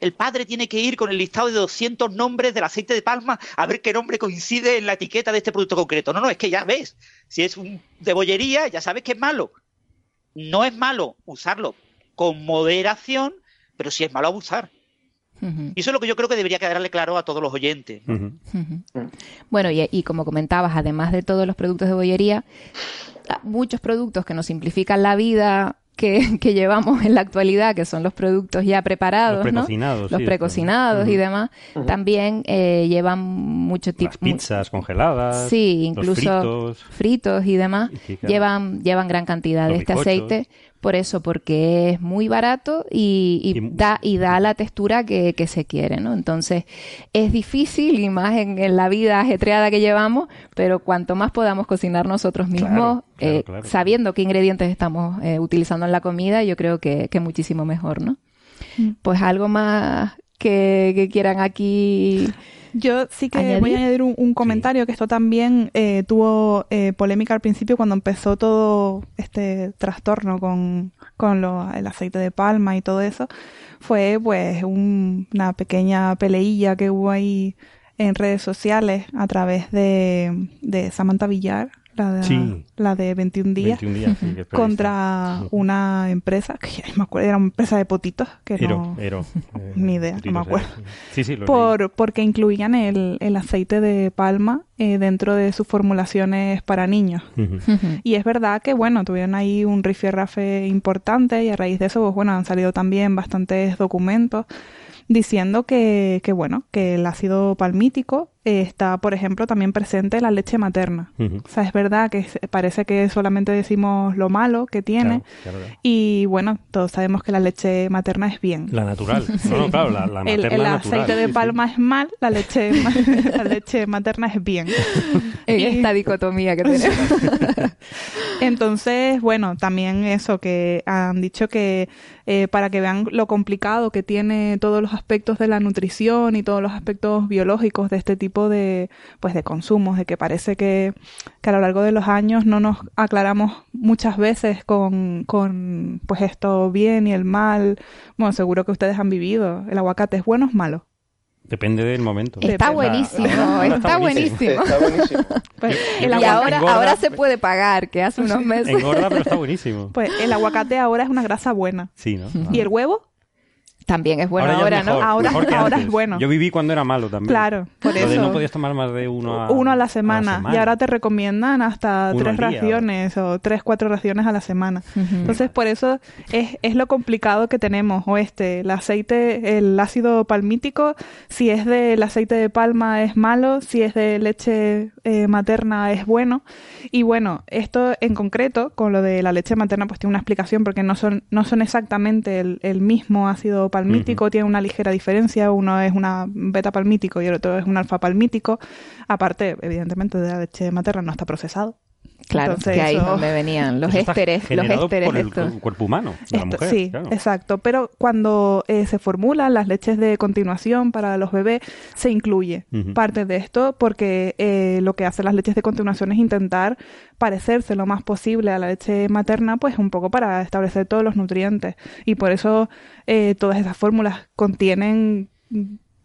el padre tiene que ir con el listado de 200 nombres del aceite de palma a ver qué nombre coincide en la etiqueta de este producto concreto. No, no, es que ya ves, si es un de bollería, ya sabes que es malo. No es malo usarlo con moderación, pero si es malo abusar. Y eso es lo que yo creo que debería quedarle claro a todos los oyentes. Bueno, y, como comentabas, además de todos los productos de bollería, muchos productos que nos simplifican la vida que, llevamos en la actualidad, que son los productos ya preparados, los precocinados, los precocinados y demás, también eh, llevan mucho tipo... pizzas congeladas. Sí, incluso fritos, y demás, llevan, llevan gran cantidad de este aceite por eso, porque es muy barato y, da, y da la textura que, se quiere, ¿no? Entonces, es difícil y más en, la vida ajetreada que llevamos, pero cuanto más podamos cocinar nosotros mismos, eh, sabiendo qué ingredientes estamos eh, utilizando en la comida, yo creo que, que muchísimo mejor, ¿no? Mm. Pues algo más que, que quieran aquí yo sí que voy a añadir un, comentario que esto también eh, tuvo eh, polémica al principio cuando empezó todo este trastorno con, con el aceite de palma y todo eso. Fue pues una pequeña peleilla que hubo ahí en redes sociales a través de, de Samantha Villar, la de, la de 21 días, contra una empresa, que ya me acuerdo, era una empresa de potitos, que no... ni idea, no me acuerdo. Por, porque incluían el, el, aceite de palma eh, dentro de sus formulaciones para niños. Y es verdad que, bueno, tuvieron ahí un rifirrafe importante y a raíz de eso, pues bueno, han salido también bastantes documentos diciendo que, que, bueno, que el ácido palmítico está, por ejemplo, también presente la leche materna. O sea, es verdad que parece que solamente decimos lo malo que tiene. Y bueno, todos sabemos que la leche materna es bien. La natural. No, claro, la, materna el, el aceite de palma es mal, la leche, la leche materna es bien. Esta dicotomía que tenemos. Entonces, bueno, también eso que han dicho que eh, para que vean lo complicado que tiene todos los aspectos de la nutrición y todos los aspectos biológicos de este tipo de, pues, de consumos, de que parece que, a lo largo de los años no nos aclaramos muchas veces con, con pues esto bien y el mal. Bueno, seguro que ustedes han vivido. ¿El aguacate es bueno o es malo? Depende del momento. Está buenísimo, está, buenísimo. Pues, y ahora, ahora se puede pagar, que hace unos meses. Engorda, pero está buenísimo. Pues el aguacate ahora es una grasa buena. Sí, ¿no? ¿Y el huevo? También es bueno ahora, ¿no? Ahora, ahora es bueno. Yo viví cuando era malo también. Claro, por eso. no podías tomar más de uno a, uno a la semana. Y ahora te recomiendan hasta tres raciones o tres, cuatro raciones a la semana. Entonces, por eso es, es lo complicado que tenemos. O este, el aceite, el ácido palmítico, si es del aceite de palma es malo, si es de leche eh, materna es bueno. Y bueno, esto en concreto, con lo de la leche materna, pues tiene una explicación porque no son, no son exactamente el, el mismo ácido palmítico tiene una ligera diferencia, uno es una beta palmítico y el otro es un alfa palmítico, aparte, evidentemente, de la leche materna no está procesado. Claro, que ahí es donde venían los ésteres, los ésteres por el cuerpo humano de la mujer. Sí, exacto. Pero cuando eh, se formulan las leches de continuación para los bebés, se incluye parte de esto porque eh, lo que hacen las leches de continuación es intentar parecerse lo más posible a la leche materna, pues un poco para establecer todos los nutrientes. Y por eso eh, todas esas fórmulas contienen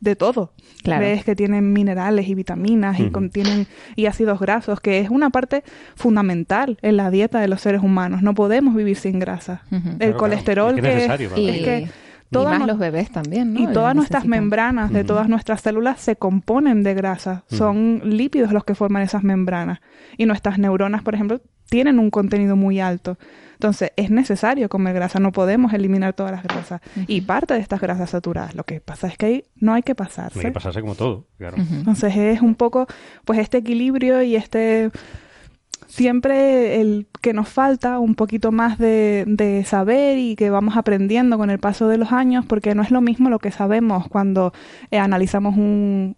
de todo. Claro. Ves que tienen minerales y vitaminas y contienen y ácidos grasos, que es una parte fundamental en la dieta de los seres humanos. No podemos vivir sin grasa. El colesterol que, es, que todas más los bebés también, ¿no? Y todas nuestras membranas de todas nuestras células se componen de grasa. Son lípidos los que forman esas membranas. Y nuestras neuronas, por ejemplo, tienen un contenido muy alto. Entonces, es necesario comer grasa, no podemos eliminar todas las grasas. Y parte de estas grasas saturadas, lo que pasa es que no hay que pasarse. No hay que pasarse como todo, claro. Entonces, es un poco, pues, este equilibrio y este siempre el que nos falta un poquito más de, saber y que vamos aprendiendo con el paso de los años, porque no es lo mismo lo que sabemos cuando eh, analizamos un,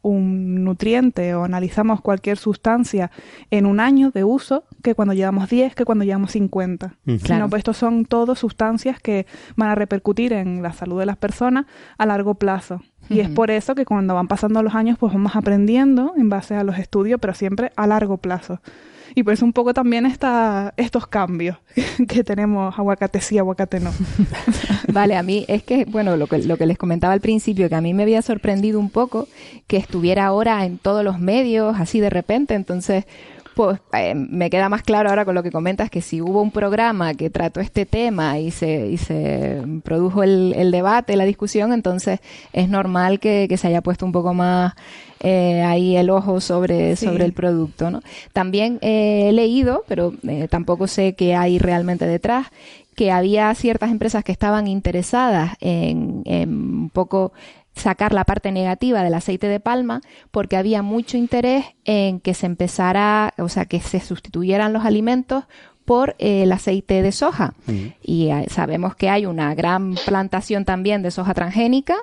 nutriente o analizamos cualquier sustancia en un año de uso que cuando llevamos 10, que cuando llevamos 50. Sino, pues estos son todos sustancias que van a repercutir en la salud de las personas a largo plazo. Y es por eso que cuando van pasando los años, pues vamos aprendiendo en base a los estudios, pero siempre a largo plazo. Y por eso un poco también está estos cambios que tenemos aguacate sí, aguacate no. vale, a mí es que, bueno, lo que, lo que les comentaba al principio, que a mí me había sorprendido un poco que estuviera ahora en todos los medios, así de repente, entonces pues eh, me queda más claro ahora con lo que comentas que si hubo un programa que trató este tema y se, y se produjo el, el debate, la discusión, entonces es normal que, que se haya puesto un poco más eh, ahí el ojo sobre, sobre el producto. ¿no? También eh, he leído, pero eh, tampoco sé qué hay realmente detrás, que había ciertas empresas que estaban interesadas en, en un poco sacar la parte negativa del aceite de palma porque había mucho interés en que se empezara, o sea, que se sustituyeran los alimentos por eh, el aceite de soja. Y eh, sabemos que hay una gran plantación también de soja transgénica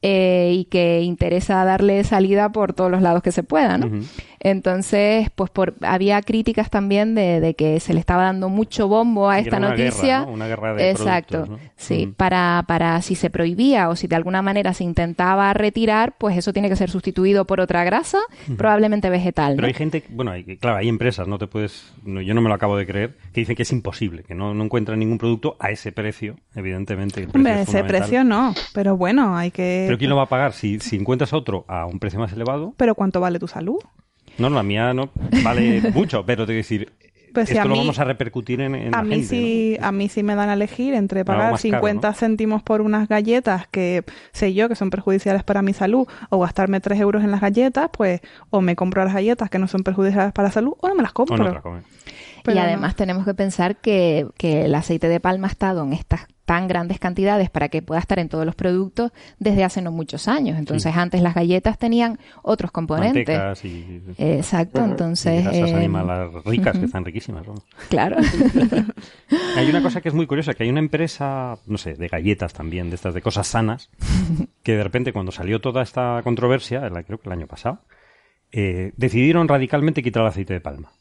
eh, y que interesa darle salida por todos los lados que se pueda, ¿no? Entonces, pues por, había críticas también de, que se le estaba dando mucho bombo a esta noticia. Una guerra de Exacto. Sí, para, para si se prohibía o si de alguna manera se intentaba retirar, pues eso tiene que ser sustituido por otra grasa, probablemente vegetal. Pero hay gente, bueno, hay, claro, hay empresas, no te puedes, yo no me lo acabo de creer, que dicen que es imposible, que no, no encuentran ningún producto a ese precio, evidentemente. Hombre, ese precio no, pero bueno, hay que... ¿Pero quién lo va a pagar? Si, si encuentras otro a un precio más elevado... ¿Pero cuánto vale tu salud? No, la mía no vale mucho, pero te quiero decir, pues esto lo vamos a repercutir en, en a la mí gente, sí, A mí sí me dan a elegir entre pagar 50 céntimos por unas galletas que sé yo que son perjudiciales para mi salud o gastarme 3 euros en las galletas, pues o me compro las galletas que no son perjudiciales para la salud o no me las compro. Y además tenemos que pensar que, que el aceite de palma ha estado en estas tan grandes cantidades para que pueda estar en todos los productos desde hace no muchos años. Entonces, antes las galletas tenían otros componentes. Y, Exacto, entonces... Y eh, animales ricas, que están riquísimas. Claro. hay una cosa que es muy curiosa, que hay una empresa, no sé, de galletas también, de estas de cosas sanas, que de repente cuando salió toda esta controversia, creo que el año pasado, eh, decidieron radicalmente quitar el aceite de palma.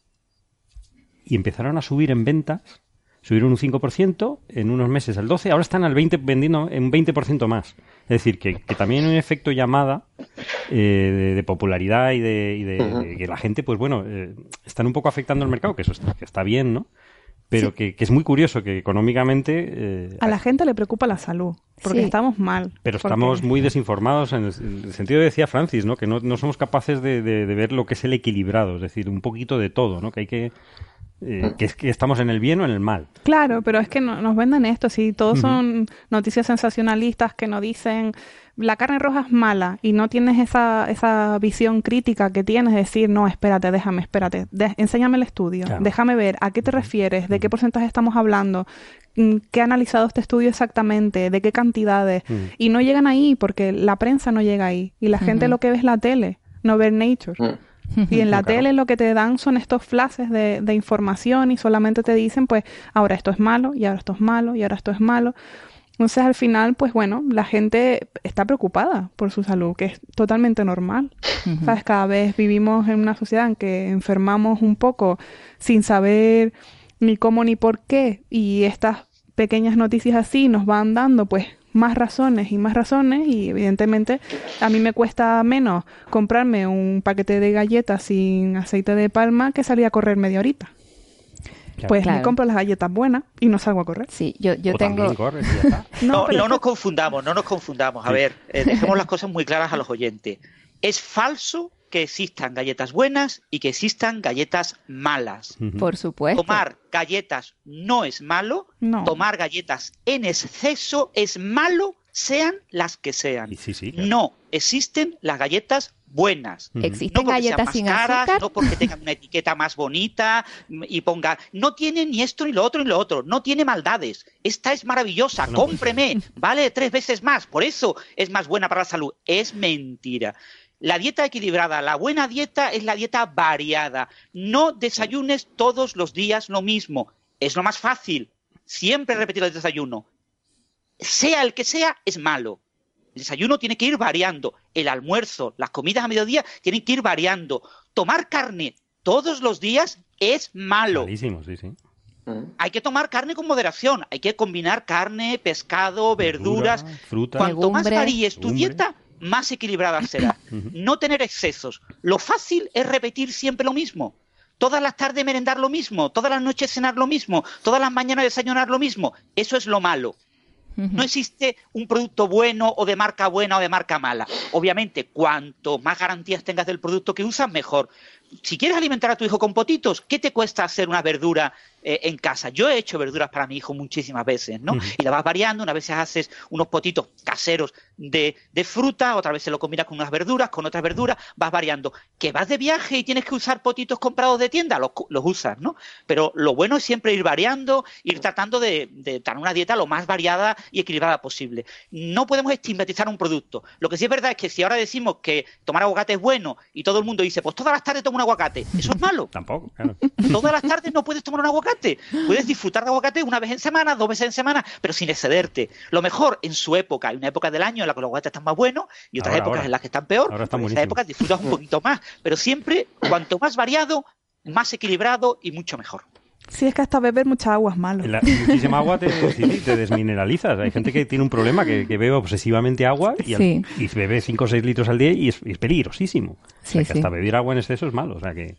Y empezaron a subir en ventas subieron un 5%, en unos meses el 12%, ahora están al 20, vendiendo en un 20% más. Es decir, que, también hay un efecto llamada eh, de, popularidad y de, que la gente, pues bueno, eh, están un poco afectando el mercado, que eso está, que está bien, ¿no? Pero que, es muy curioso que económicamente... Eh, a la gente le preocupa la salud, porque estamos mal. Pero estamos muy desinformados en el, sentido que decía Francis, ¿no? Que no, no somos capaces de, de, ver lo que es el equilibrado, es decir, un poquito de todo, ¿no? Que hay que eh, que es que estamos en el bien o en el mal. Claro, pero es que nos venden esto, si todos son noticias sensacionalistas que nos dicen la carne roja es mala y no tienes esa, esa visión crítica que tienes, decir, no, espérate, déjame, espérate, enséñame el estudio, déjame ver a qué te refieres, de qué porcentaje estamos hablando, mm, qué ha analizado este estudio exactamente, de qué cantidades, y no llegan ahí porque la prensa no llega ahí y la gente lo que ve es la tele, no ver Nature. Y en la tele lo que te dan son estos flashes de, información y solamente te dicen, pues, ahora esto es malo, y ahora esto es malo, y ahora esto es malo. Entonces al final, pues bueno, la gente está preocupada por su salud, que es totalmente normal. ¿Sabes? Cada vez vivimos en una sociedad en que enfermamos un poco sin saber ni cómo ni por qué y estas pequeñas noticias así nos van dando pues más razones y más razones y evidentemente a mí me cuesta menos comprarme un paquete de galletas sin aceite de palma que salir a correr media horita. Pues me compro las galletas buenas y no salgo a correr. Sí, yo, yo tengo... no, no, nos confundamos, no nos confundamos. A ver, eh, dejemos las cosas muy claras a los oyentes. Es falso que existan galletas buenas y que existan galletas malas. Por supuesto. Tomar galletas no es malo, tomar galletas en exceso es malo, sean las que sean. No existen las galletas buenas. Existen no galletas sean más caras, No porque tengan una etiqueta más bonita y ponga, no tiene ni esto ni lo otro ni lo otro, no tiene maldades. Esta es maravillosa, cómpreme, vale tres veces más, por eso es más buena para la salud. Es mentira. La dieta equilibrada, la buena dieta es la dieta variada. No desayunes todos los días lo mismo. Es lo más fácil. Siempre repetir el desayuno. Sea el que sea, es malo. El desayuno tiene que ir variando. El almuerzo, las comidas a mediodía tienen que ir variando. Tomar carne todos los días es malo. sí, sí. Hay que tomar carne con moderación. Hay que combinar carne, pescado, verduras. fruta. Cuanto más varíes tu dieta, más equilibrada será. No tener excesos. Lo fácil es repetir siempre lo mismo. Todas las tardes merendar lo mismo, todas las noches cenar lo mismo, todas las mañanas desayunar lo mismo. Eso es lo malo. No existe un producto bueno o de marca buena o de marca mala. Obviamente, cuanto más garantías tengas del producto que usas, mejor si quieres alimentar a tu hijo con potitos, ¿qué te cuesta hacer una verdura eh, en casa? Yo he hecho verduras para mi hijo muchísimas veces, ¿no? Y la vas variando, una vez haces unos potitos caseros de, fruta, otra vez se lo combinas con unas verduras, con otras verduras, vas variando. Que vas de viaje y tienes que usar potitos comprados de tienda, los, usas, ¿no? Pero lo bueno es siempre ir variando, ir tratando de, de tener una dieta lo más variada y equilibrada posible. No podemos estigmatizar un producto. Lo que sí es verdad es que si ahora decimos que tomar aguacate es bueno y todo el mundo dice, pues todas las tardes tomo un aguacate. Eso es malo. Tampoco, Todas las tardes no puedes tomar un aguacate. Puedes disfrutar de aguacate una vez en semana, dos veces en semana, pero sin excederte. Lo mejor en su época. Hay una época del año en la que los aguacates están más buenos y otras épocas en las que están peor. Ahora en esa época disfrutas un poquito más. Pero siempre, cuanto más variado, más equilibrado y mucho mejor. Sí, es que hasta beber mucha agua es malo. muchísima agua te, desmineralizas. Hay gente que tiene un problema que, bebe obsesivamente agua y, bebe 5 o 6 litros al día y es, peligrosísimo. hasta beber agua en exceso es malo. O sea que...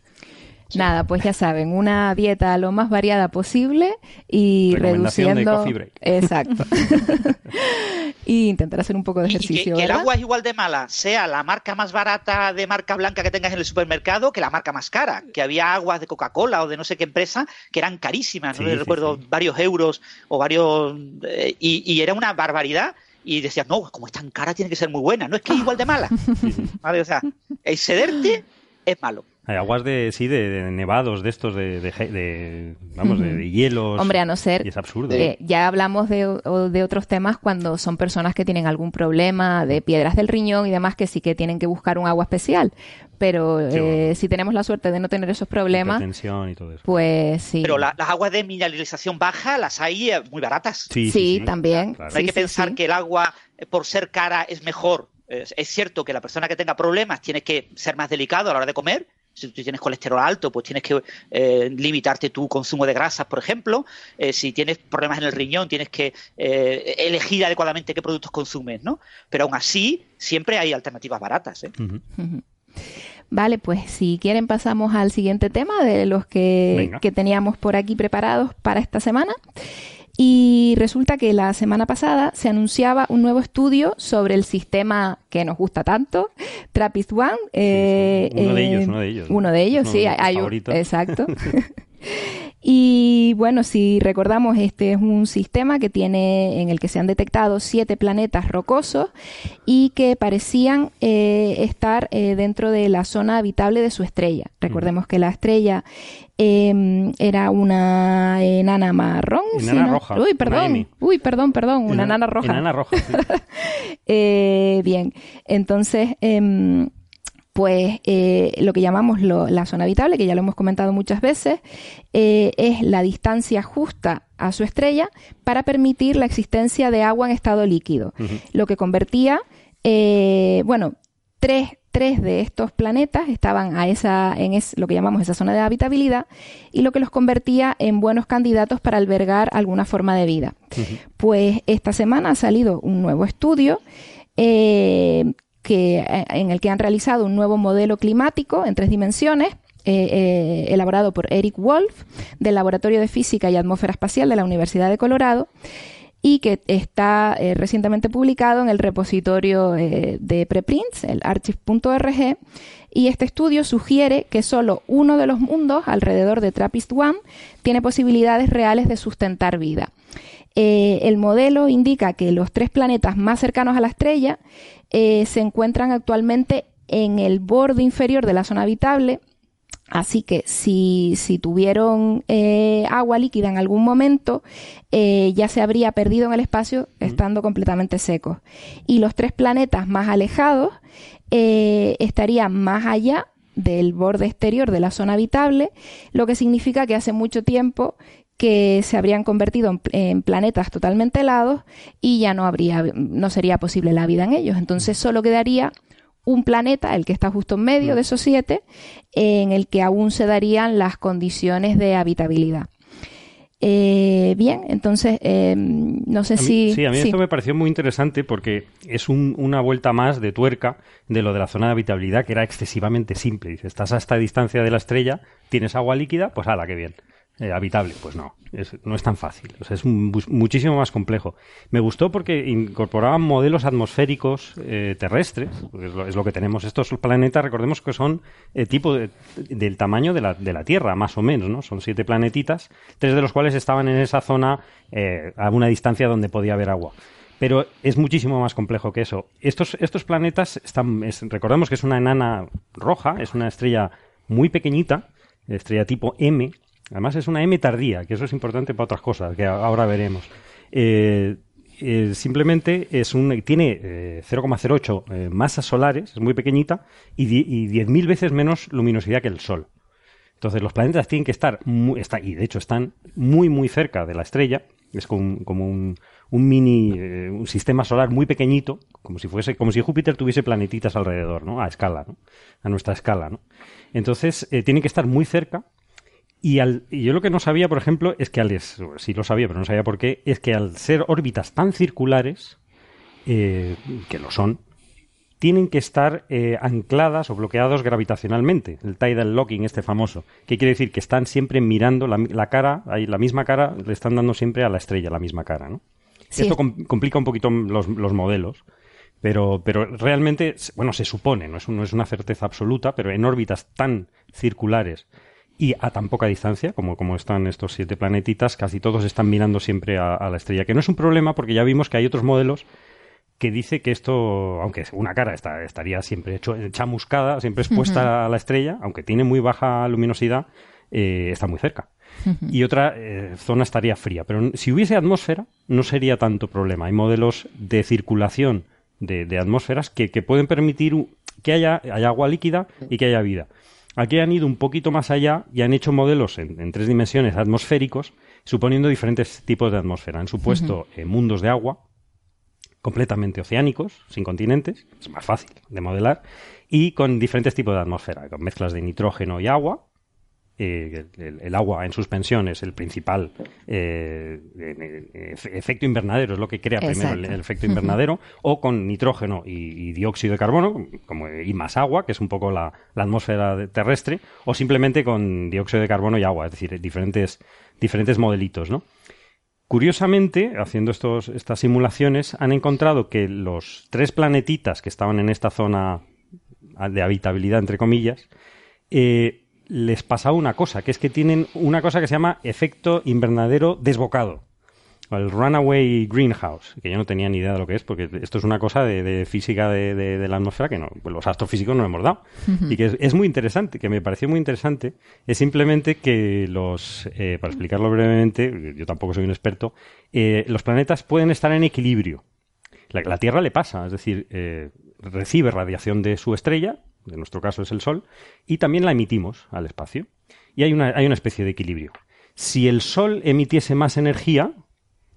Nada, pues ya saben, una dieta lo más variada posible y reduciendo. Exacto. y intentar hacer un poco de ejercicio. que, el agua es igual de mala, sea la marca más barata de marca blanca que tengas en el supermercado que la marca más cara. Que había aguas de Coca-Cola o de no sé qué empresa que eran carísimas, no recuerdo, varios euros o varios. Eh, y, era una barbaridad y decías, no, como es tan cara, tiene que ser muy buena. No es que es igual de mala. ¿Vale? O sea, excederte es malo. Hay aguas de, sí, de, nevados, de estos, de, de, vamos, de, hielos. Hombre, a no ser. Y es absurdo. Eh, ya hablamos de, de otros temas cuando son personas que tienen algún problema de piedras del riñón y demás que sí que tienen que buscar un agua especial. Pero eh, si tenemos la suerte de no tener esos problemas. Y todo eso. Pues sí. Pero las aguas de mineralización baja las hay eh, muy baratas. Sí, sí, también. Hay que pensar que el agua, por ser cara, es mejor. Es cierto que la persona que tenga problemas tiene que ser más delicado a la hora de comer, si tú tienes colesterol alto, pues tienes que eh, limitarte tu consumo de grasas, por ejemplo. Eh, si tienes problemas en el riñón, tienes que eh, elegir adecuadamente qué productos consumes, ¿no? Pero aún así, siempre hay alternativas baratas. Vale, pues si quieren pasamos al siguiente tema de los que, que teníamos por aquí preparados para esta semana. Y resulta que la semana pasada se anunciaba un nuevo estudio sobre el sistema que nos gusta tanto, Trappist One. Eh, uno de ellos, uno de ellos. Uno de ellos, sí, hay un, exacto. Y bueno, si recordamos, este es un sistema que tiene, en el que se han detectado siete planetas rocosos y que parecían eh, estar eh, dentro de la zona habitable de su estrella. Recordemos que la estrella em, era una enana marrón. Enana roja. Uy, perdón. Uy, perdón, perdón. Una enana roja. Enana roja. Eh, bien. Entonces, em, Pues eh, lo que llamamos la zona habitable, que ya lo hemos comentado muchas veces, eh, es la distancia justa a su estrella para permitir la existencia de agua en estado líquido, lo que convertía, eh, bueno, tres, tres, de estos planetas estaban a esa, en es, lo que llamamos esa zona de habitabilidad y lo que los convertía en buenos candidatos para albergar alguna forma de vida. Pues esta semana ha salido un nuevo estudio eh, que, eh, en el que han realizado un nuevo modelo climático en tres dimensiones. Eh, elaborado por Eric Wolf del Laboratorio de Física y Atmósfera Espacial de la Universidad de Colorado y que está recientemente publicado en el repositorio de preprints, el archive.org, y este estudio sugiere que solo uno de los mundos alrededor de TRAPPIST-1 tiene posibilidades reales de sustentar vida. El modelo indica que los tres planetas más cercanos a la estrella eh, se encuentran actualmente en el borde inferior de la zona habitable. Así que si, si tuvieron eh, agua líquida en algún momento, eh, ya se habría perdido en el espacio estando completamente secos. Y los tres planetas más alejados estarían más allá del borde exterior de la zona habitable, lo que significa que hace mucho tiempo que se habrían convertido en, planetas totalmente helados y ya no habría, no sería posible la vida en ellos. Entonces solo quedaría un planeta, el que está justo en medio de esos siete, en el que aún se darían las condiciones de habitabilidad. Eh, bien, entonces eh, no sé si. Sí, a mí esto me pareció muy interesante porque es una vuelta más de tuerca de lo de la zona de habitabilidad que era excesivamente simple. Dice, estás a esta distancia de la estrella, tienes agua líquida, pues hala, qué bien. Eh, habitable. Pues no, no es tan fácil. es muchísimo más complejo. Me gustó porque incorporaban modelos atmosféricos eh, terrestres, es lo, que tenemos. Estos planetas, recordemos que son eh, tipo del tamaño de la, de la, Tierra, más o menos, ¿no? Son siete planetitas, tres de los cuales estaban en esa zona a una distancia donde podía haber agua. Pero es muchísimo más complejo que eso. Estos, estos planetas están, recordemos que es una enana roja, es una estrella muy pequeñita, estrella tipo M, Además es una M tardía, que eso es importante para otras cosas, que ahora veremos. Eh, eh, simplemente es un, tiene 0,08 eh, masas solares, es muy pequeñita, y, y 10.000 veces menos luminosidad que el Sol. Entonces los planetas tienen que estar, muy, y de hecho están muy muy cerca de la estrella, es como, un, un, mini un sistema solar muy pequeñito, como si fuese, como si Júpiter tuviese planetitas alrededor, ¿no? A escala, ¿no? A nuestra escala, ¿no? Entonces tienen que estar muy cerca y, al, yo lo que no sabía, por ejemplo, es que al, sí lo sabía, pero no sabía por qué, es que al ser órbitas tan circulares, eh, que lo son, tienen que estar eh, ancladas o bloqueados gravitacionalmente, el tidal locking este famoso, que quiere decir que están siempre mirando la, cara, la misma cara, le están dando siempre a la estrella la misma cara, ¿no? Esto complica un poquito los, modelos, pero, pero realmente, bueno, se supone, no es, no es una certeza absoluta, pero en órbitas tan circulares y a tan poca distancia como, como están estos siete planetitas, casi todos están mirando siempre a, la estrella, que no es un problema porque ya vimos que hay otros modelos que dice que esto, aunque una cara está, estaría siempre chamuscada, siempre expuesta a la estrella, aunque tiene muy baja luminosidad, eh, está muy cerca. Y otra eh, zona estaría fría. Pero si hubiese atmósfera, no sería tanto problema. Hay modelos de circulación de, atmósferas que, pueden permitir que haya, haya agua líquida y que haya vida. Aquí han ido un poquito más allá y han hecho modelos en, tres dimensiones atmosféricos, suponiendo diferentes tipos de atmósfera. Han supuesto eh, mundos de agua, completamente oceánicos, sin continentes, es más fácil de modelar, y con diferentes tipos de atmósfera, con mezclas de nitrógeno y agua, eh, el, agua en suspensión es el principal eh, efecto invernadero, es lo que crea primero el, efecto invernadero, o con nitrógeno y, dióxido de carbono, como, y más agua, que es un poco la, atmósfera terrestre, o simplemente con dióxido de carbono y agua, es decir, diferentes, diferentes modelitos, ¿no? Curiosamente, haciendo estos, estas simulaciones, han encontrado que los tres planetitas que estaban en esta zona de habitabilidad, entre comillas, eh, les pasaba una cosa, que es que tienen una cosa que se llama efecto invernadero desbocado. El runaway greenhouse, que yo no tenía ni idea de lo que es, porque esto es una cosa de, física de, la atmósfera que no, pues los astrofísicos no hemos dado. Y que es, muy interesante, que me pareció muy interesante, es simplemente que los, eh, para explicarlo brevemente, yo tampoco soy un experto, eh, los planetas pueden estar en equilibrio. La, Tierra le pasa, es decir, eh, recibe radiación de su estrella, en nuestro caso es el Sol, y también la emitimos al espacio. Y hay una, hay una especie de equilibrio. Si el Sol emitiese más energía,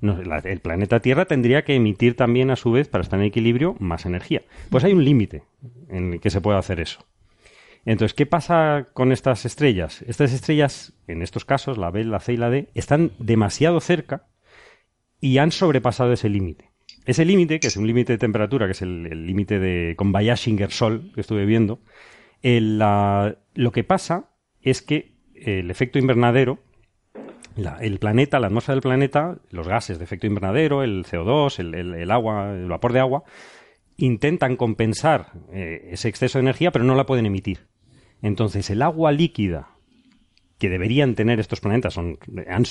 el planeta Tierra tendría que emitir también, a su vez, para estar en equilibrio, más energía. Pues hay un límite en el que se puede hacer eso. Entonces, ¿qué pasa con estas estrellas? Estas estrellas, en estos casos, la B, la C y la D, están demasiado cerca y han sobrepasado ese límite. Ese límite, que es un límite de temperatura, que es el límite de con Bayashinger-Sol que estuve viendo, lo que pasa es que el efecto invernadero, el planeta, la atmósfera del planeta, los gases de efecto invernadero, el CO2, el, agua, el vapor de agua, intentan compensar eh, ese exceso de energía, pero no la pueden emitir. Entonces, el agua líquida que deberían tener estos planetas son,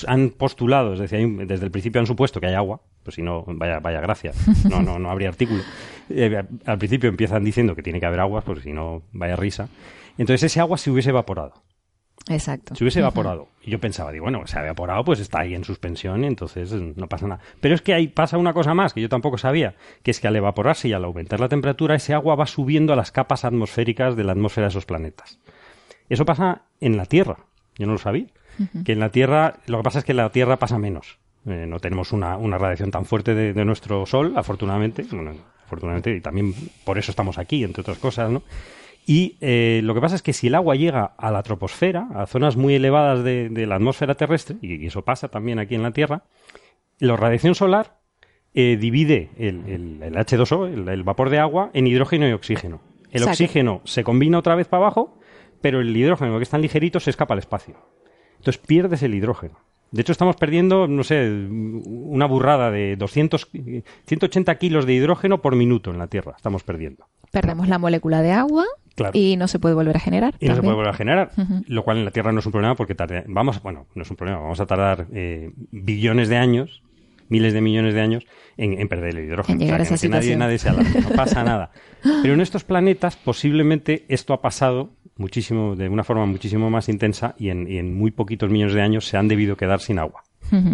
han, postulado, es decir, desde el principio han supuesto que hay agua, pues si no, vaya, vaya gracia, no, no, no habría artículo. Eh, al principio empiezan diciendo que tiene que haber agua, pues si no, vaya risa. Entonces ese agua se hubiese evaporado. Exacto. Se hubiese evaporado. Y yo pensaba, digo, bueno, se ha evaporado, pues está ahí en suspensión y entonces no pasa nada. Pero es que ahí pasa una cosa más que yo tampoco sabía, que es que al evaporarse y al aumentar la temperatura, ese agua va subiendo a las capas atmosféricas de la atmósfera de esos planetas. Eso pasa en la Tierra. Yo no lo sabía. Que en la Tierra, lo que pasa es que en la Tierra pasa menos. Eh, no tenemos una, radiación tan fuerte de, nuestro Sol, afortunadamente. afortunadamente, y también por eso estamos aquí, entre otras cosas, ¿no? Y eh, lo que pasa es que si el agua llega a la troposfera, a zonas muy elevadas de, la atmósfera terrestre, y, eso pasa también aquí en la Tierra, la radiación solar eh, divide el, H2O, el, vapor de agua, en hidrógeno y oxígeno. El oxígeno se combina otra vez para abajo pero el hidrógeno, que es tan ligerito, se escapa al espacio. Entonces pierdes el hidrógeno. De hecho, estamos perdiendo, no sé, una burrada de 200, 180 kilos de hidrógeno por minuto en la Tierra. Estamos perdiendo. Perdemos la molécula de agua y no se puede volver a generar. Y no se puede volver a generar, lo cual en la Tierra no es un problema porque tarde, vamos, bueno, no es un problema, vamos a tardar eh, billones de años, miles de millones de años en, perder el hidrógeno. En que, nadie, nadie se no pasa nada. Pero en estos planetas posiblemente esto ha pasado muchísimo, de una forma muchísimo más intensa y en, muy poquitos millones de años se han debido quedar sin agua,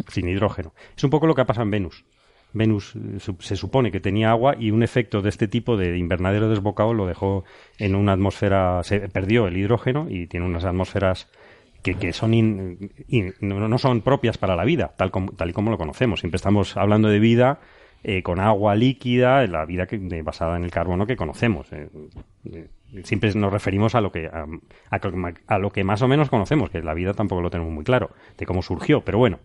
sin hidrógeno. Es un poco lo que ha pasado en Venus. Venus eh, se supone que tenía agua y un efecto de este tipo de invernadero desbocado lo dejó en una atmósfera, se perdió el hidrógeno y tiene unas atmósferas que, son no, son propias para la vida, tal, como, tal y como lo conocemos. Siempre estamos hablando de vida eh, con agua líquida, la vida que, basada en el carbono que conocemos. Eh, siempre nos referimos a lo que a, lo que más o menos conocemos, que la vida tampoco lo tenemos muy claro, de cómo surgió, pero bueno.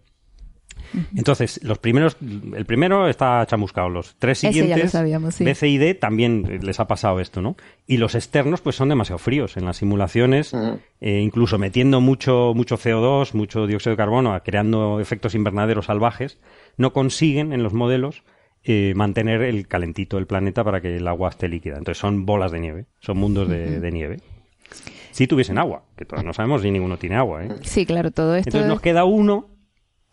Entonces, los primeros, el primero está chamuscado, los tres siguientes, B, C y D, también les ha pasado esto, ¿no? Y los externos, pues son demasiado fríos en las simulaciones, eh, incluso metiendo mucho, mucho CO2, mucho dióxido de carbono, creando efectos invernaderos salvajes, no consiguen en los modelos eh, mantener el calentito del planeta para que el agua esté líquida. Entonces son bolas de nieve, son mundos de, nieve. Si tuviesen agua, que todavía no sabemos si ninguno tiene agua. ¿eh? Sí, claro, todo esto. Entonces nos queda uno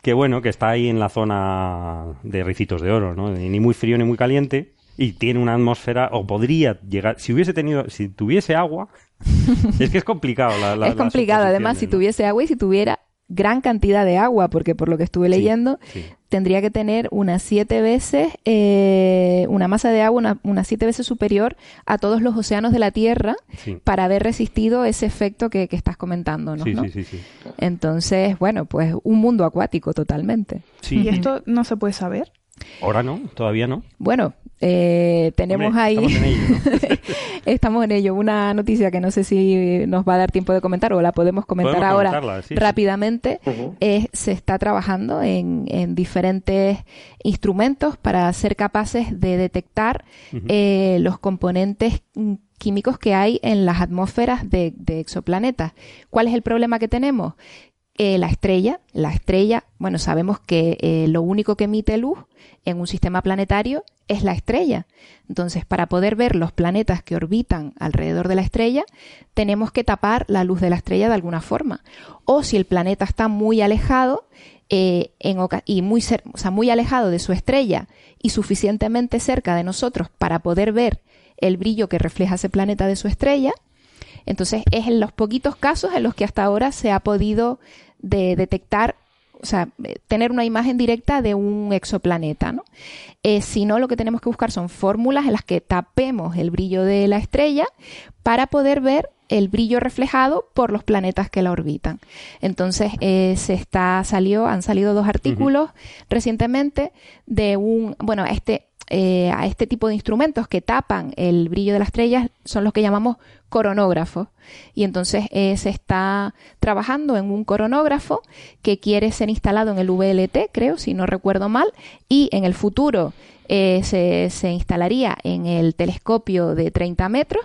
que bueno, que está ahí en la zona de ricitos de oro, ¿no? Ni muy frío ni muy caliente y tiene una atmósfera o podría llegar si hubiese tenido si tuviese agua es que es complicado la, es complicado además si tuviese agua y si tuviera gran cantidad de agua, porque por lo que estuve leyendo, tendría que tener unas siete veces, eh, una masa de agua, unas una siete veces superior a todos los océanos de la Tierra para haber resistido ese efecto que, estás comentando, ¿no? Entonces, bueno, pues un mundo acuático totalmente. ¿Y esto no se puede saber? Ahora no, todavía no. Bueno, eh, tenemos ahí. Estamos en ello. estamos en ello. Una noticia que no sé si nos va a dar tiempo de comentar o la podemos comentar ahora rápidamente. se está trabajando en, diferentes instrumentos para ser capaces de detectar eh, los componentes químicos que hay en las atmósferas de, exoplanetas. ¿Cuál es el problema que tenemos? Eh, la estrella, la estrella, bueno, sabemos que lo único que emite luz en un sistema planetario es la estrella. Entonces, para poder ver los planetas que orbitan alrededor de la estrella, tenemos que tapar la luz de la estrella de alguna forma. O si el planeta está muy alejado, eh, y muy, muy alejado de su estrella y suficientemente cerca de nosotros para poder ver el brillo que refleja ese planeta de su estrella, entonces es en los poquitos casos en los que hasta ahora se ha podido detectar o sea, eh, tener una imagen directa de un exoplaneta, ¿no? Eh, si no, lo que tenemos que buscar son fórmulas en las que tapemos el brillo de la estrella para poder ver el brillo reflejado por los planetas que la orbitan. Entonces, eh, se está, salió, han salido dos artículos recientemente de un, bueno, este, eh, a este tipo de instrumentos que tapan el brillo de las estrellas son los que llamamos coronógrafos. Y entonces eh, se está trabajando en un coronógrafo que quiere ser instalado en el VLT, creo, si no recuerdo mal, y en el futuro se, se, instalaría en el telescopio de 30 metros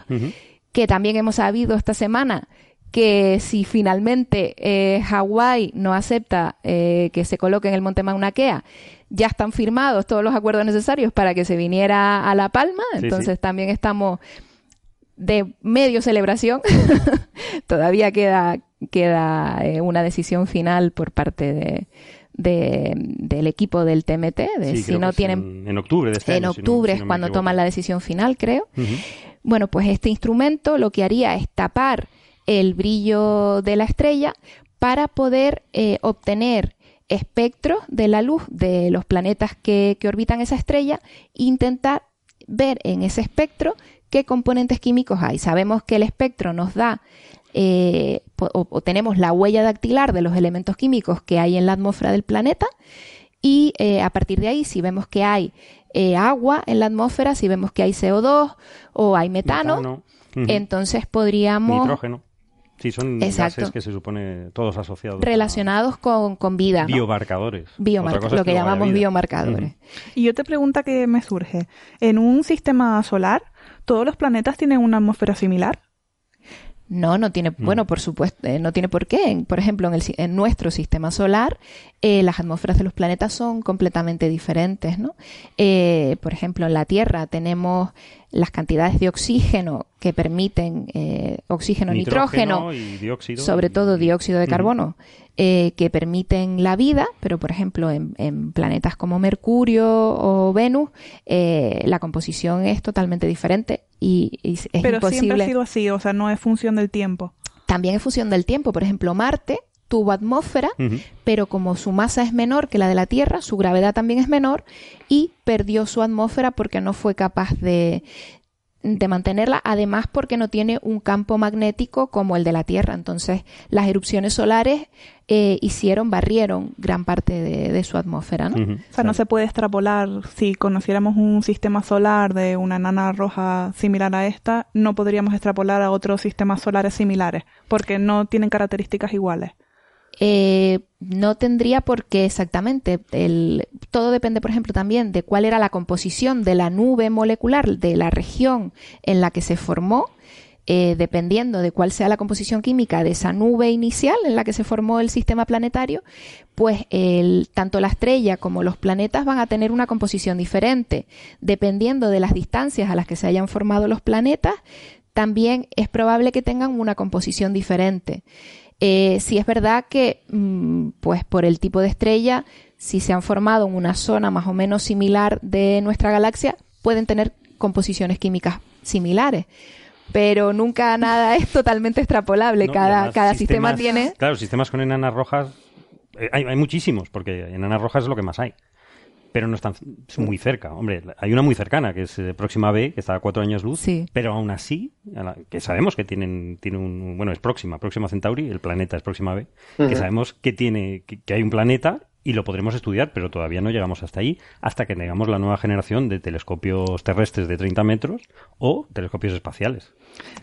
que también hemos sabido esta semana que si finalmente eh, Hawái no acepta eh, que se coloque en el monte Mauna Kea, ya están firmados todos los acuerdos necesarios para que se viniera a La Palma, entonces también estamos de medio celebración. Todavía queda, queda eh, una decisión final por parte de, del equipo del TMT, de si no tienen... En, octubre de este En octubre es cuando toman la decisión final, creo. Bueno, pues este instrumento lo que haría es tapar el brillo de la estrella para poder eh, obtener espectros de la luz de los planetas que, orbitan esa estrella e intentar ver en ese espectro qué componentes químicos hay. Sabemos que el espectro nos da eh, o, tenemos la huella dactilar de los elementos químicos que hay en la atmósfera del planeta y eh, a partir de ahí si vemos que hay eh, agua en la atmósfera, si vemos que hay CO2 o hay metano, entonces podríamos... Nitrógeno. Sí, son gases que se supone todos asociados. Relacionados con, vida. Biomarcadores. lo que, llamamos biomarcadores. Y yo te pregunta que me surge. ¿En un sistema solar todos los planetas tienen una atmósfera similar? No, no tiene, mm. bueno, por supuesto, eh, no tiene por qué. Por ejemplo, en, el, en nuestro sistema solar, eh, las atmósferas de los planetas son completamente diferentes, ¿no? Eh, por ejemplo, en la Tierra tenemos las cantidades de oxígeno que permiten eh, oxígeno, nitrógeno, sobre todo dióxido de carbono, eh, que permiten la vida, pero por ejemplo en, planetas como Mercurio o Venus, eh, la composición es totalmente diferente y, es pero imposible. siempre ha sido así, o sea, no es función del tiempo. También es función del tiempo. Por ejemplo, Marte tuvo atmósfera, pero como su masa es menor que la de la Tierra, su gravedad también es menor y perdió su atmósfera porque no fue capaz de, de mantenerla, además porque no tiene un campo magnético como el de la Tierra. Entonces, las erupciones solares eh, hicieron, barrieron gran parte de, su atmósfera. ¿no? O sea, no se puede extrapolar, si conociéramos un sistema solar de una nana roja similar a esta, no podríamos extrapolar a otros sistemas solares similares, porque no tienen características iguales. Eh, no tendría por qué exactamente. Todo depende, por ejemplo, también de cuál era la composición de la nube molecular de la región en la que se formó. Eh, dependiendo de cuál sea la composición química de esa nube inicial en la que se formó el sistema planetario, pues tanto la estrella como los planetas van a tener una composición diferente. Dependiendo de las distancias a las que se hayan formado los planetas, también es probable que tengan una composición diferente. Eh, sí es verdad que, mm, pues por el tipo de estrella, si se han formado en una zona más o menos similar de nuestra galaxia, pueden tener composiciones químicas similares. Pero nunca nada es totalmente extrapolable. cada, cada sistema tiene. Claro, sistemas con enanas rojas. Eh, hay, hay, muchísimos, porque enanas rojas es lo que más hay pero no están muy cerca. Hombre, hay una muy cercana, que es eh, Próxima B, que está a cuatro años luz, pero aún así, que sabemos que tienen, tiene un, bueno, es Próxima, Próxima Centauri, el planeta es Próxima B, que sabemos que tiene, que hay un planeta y lo podremos estudiar, pero todavía no llegamos hasta ahí, hasta que tengamos la nueva generación de telescopios terrestres de 30 metros o telescopios espaciales.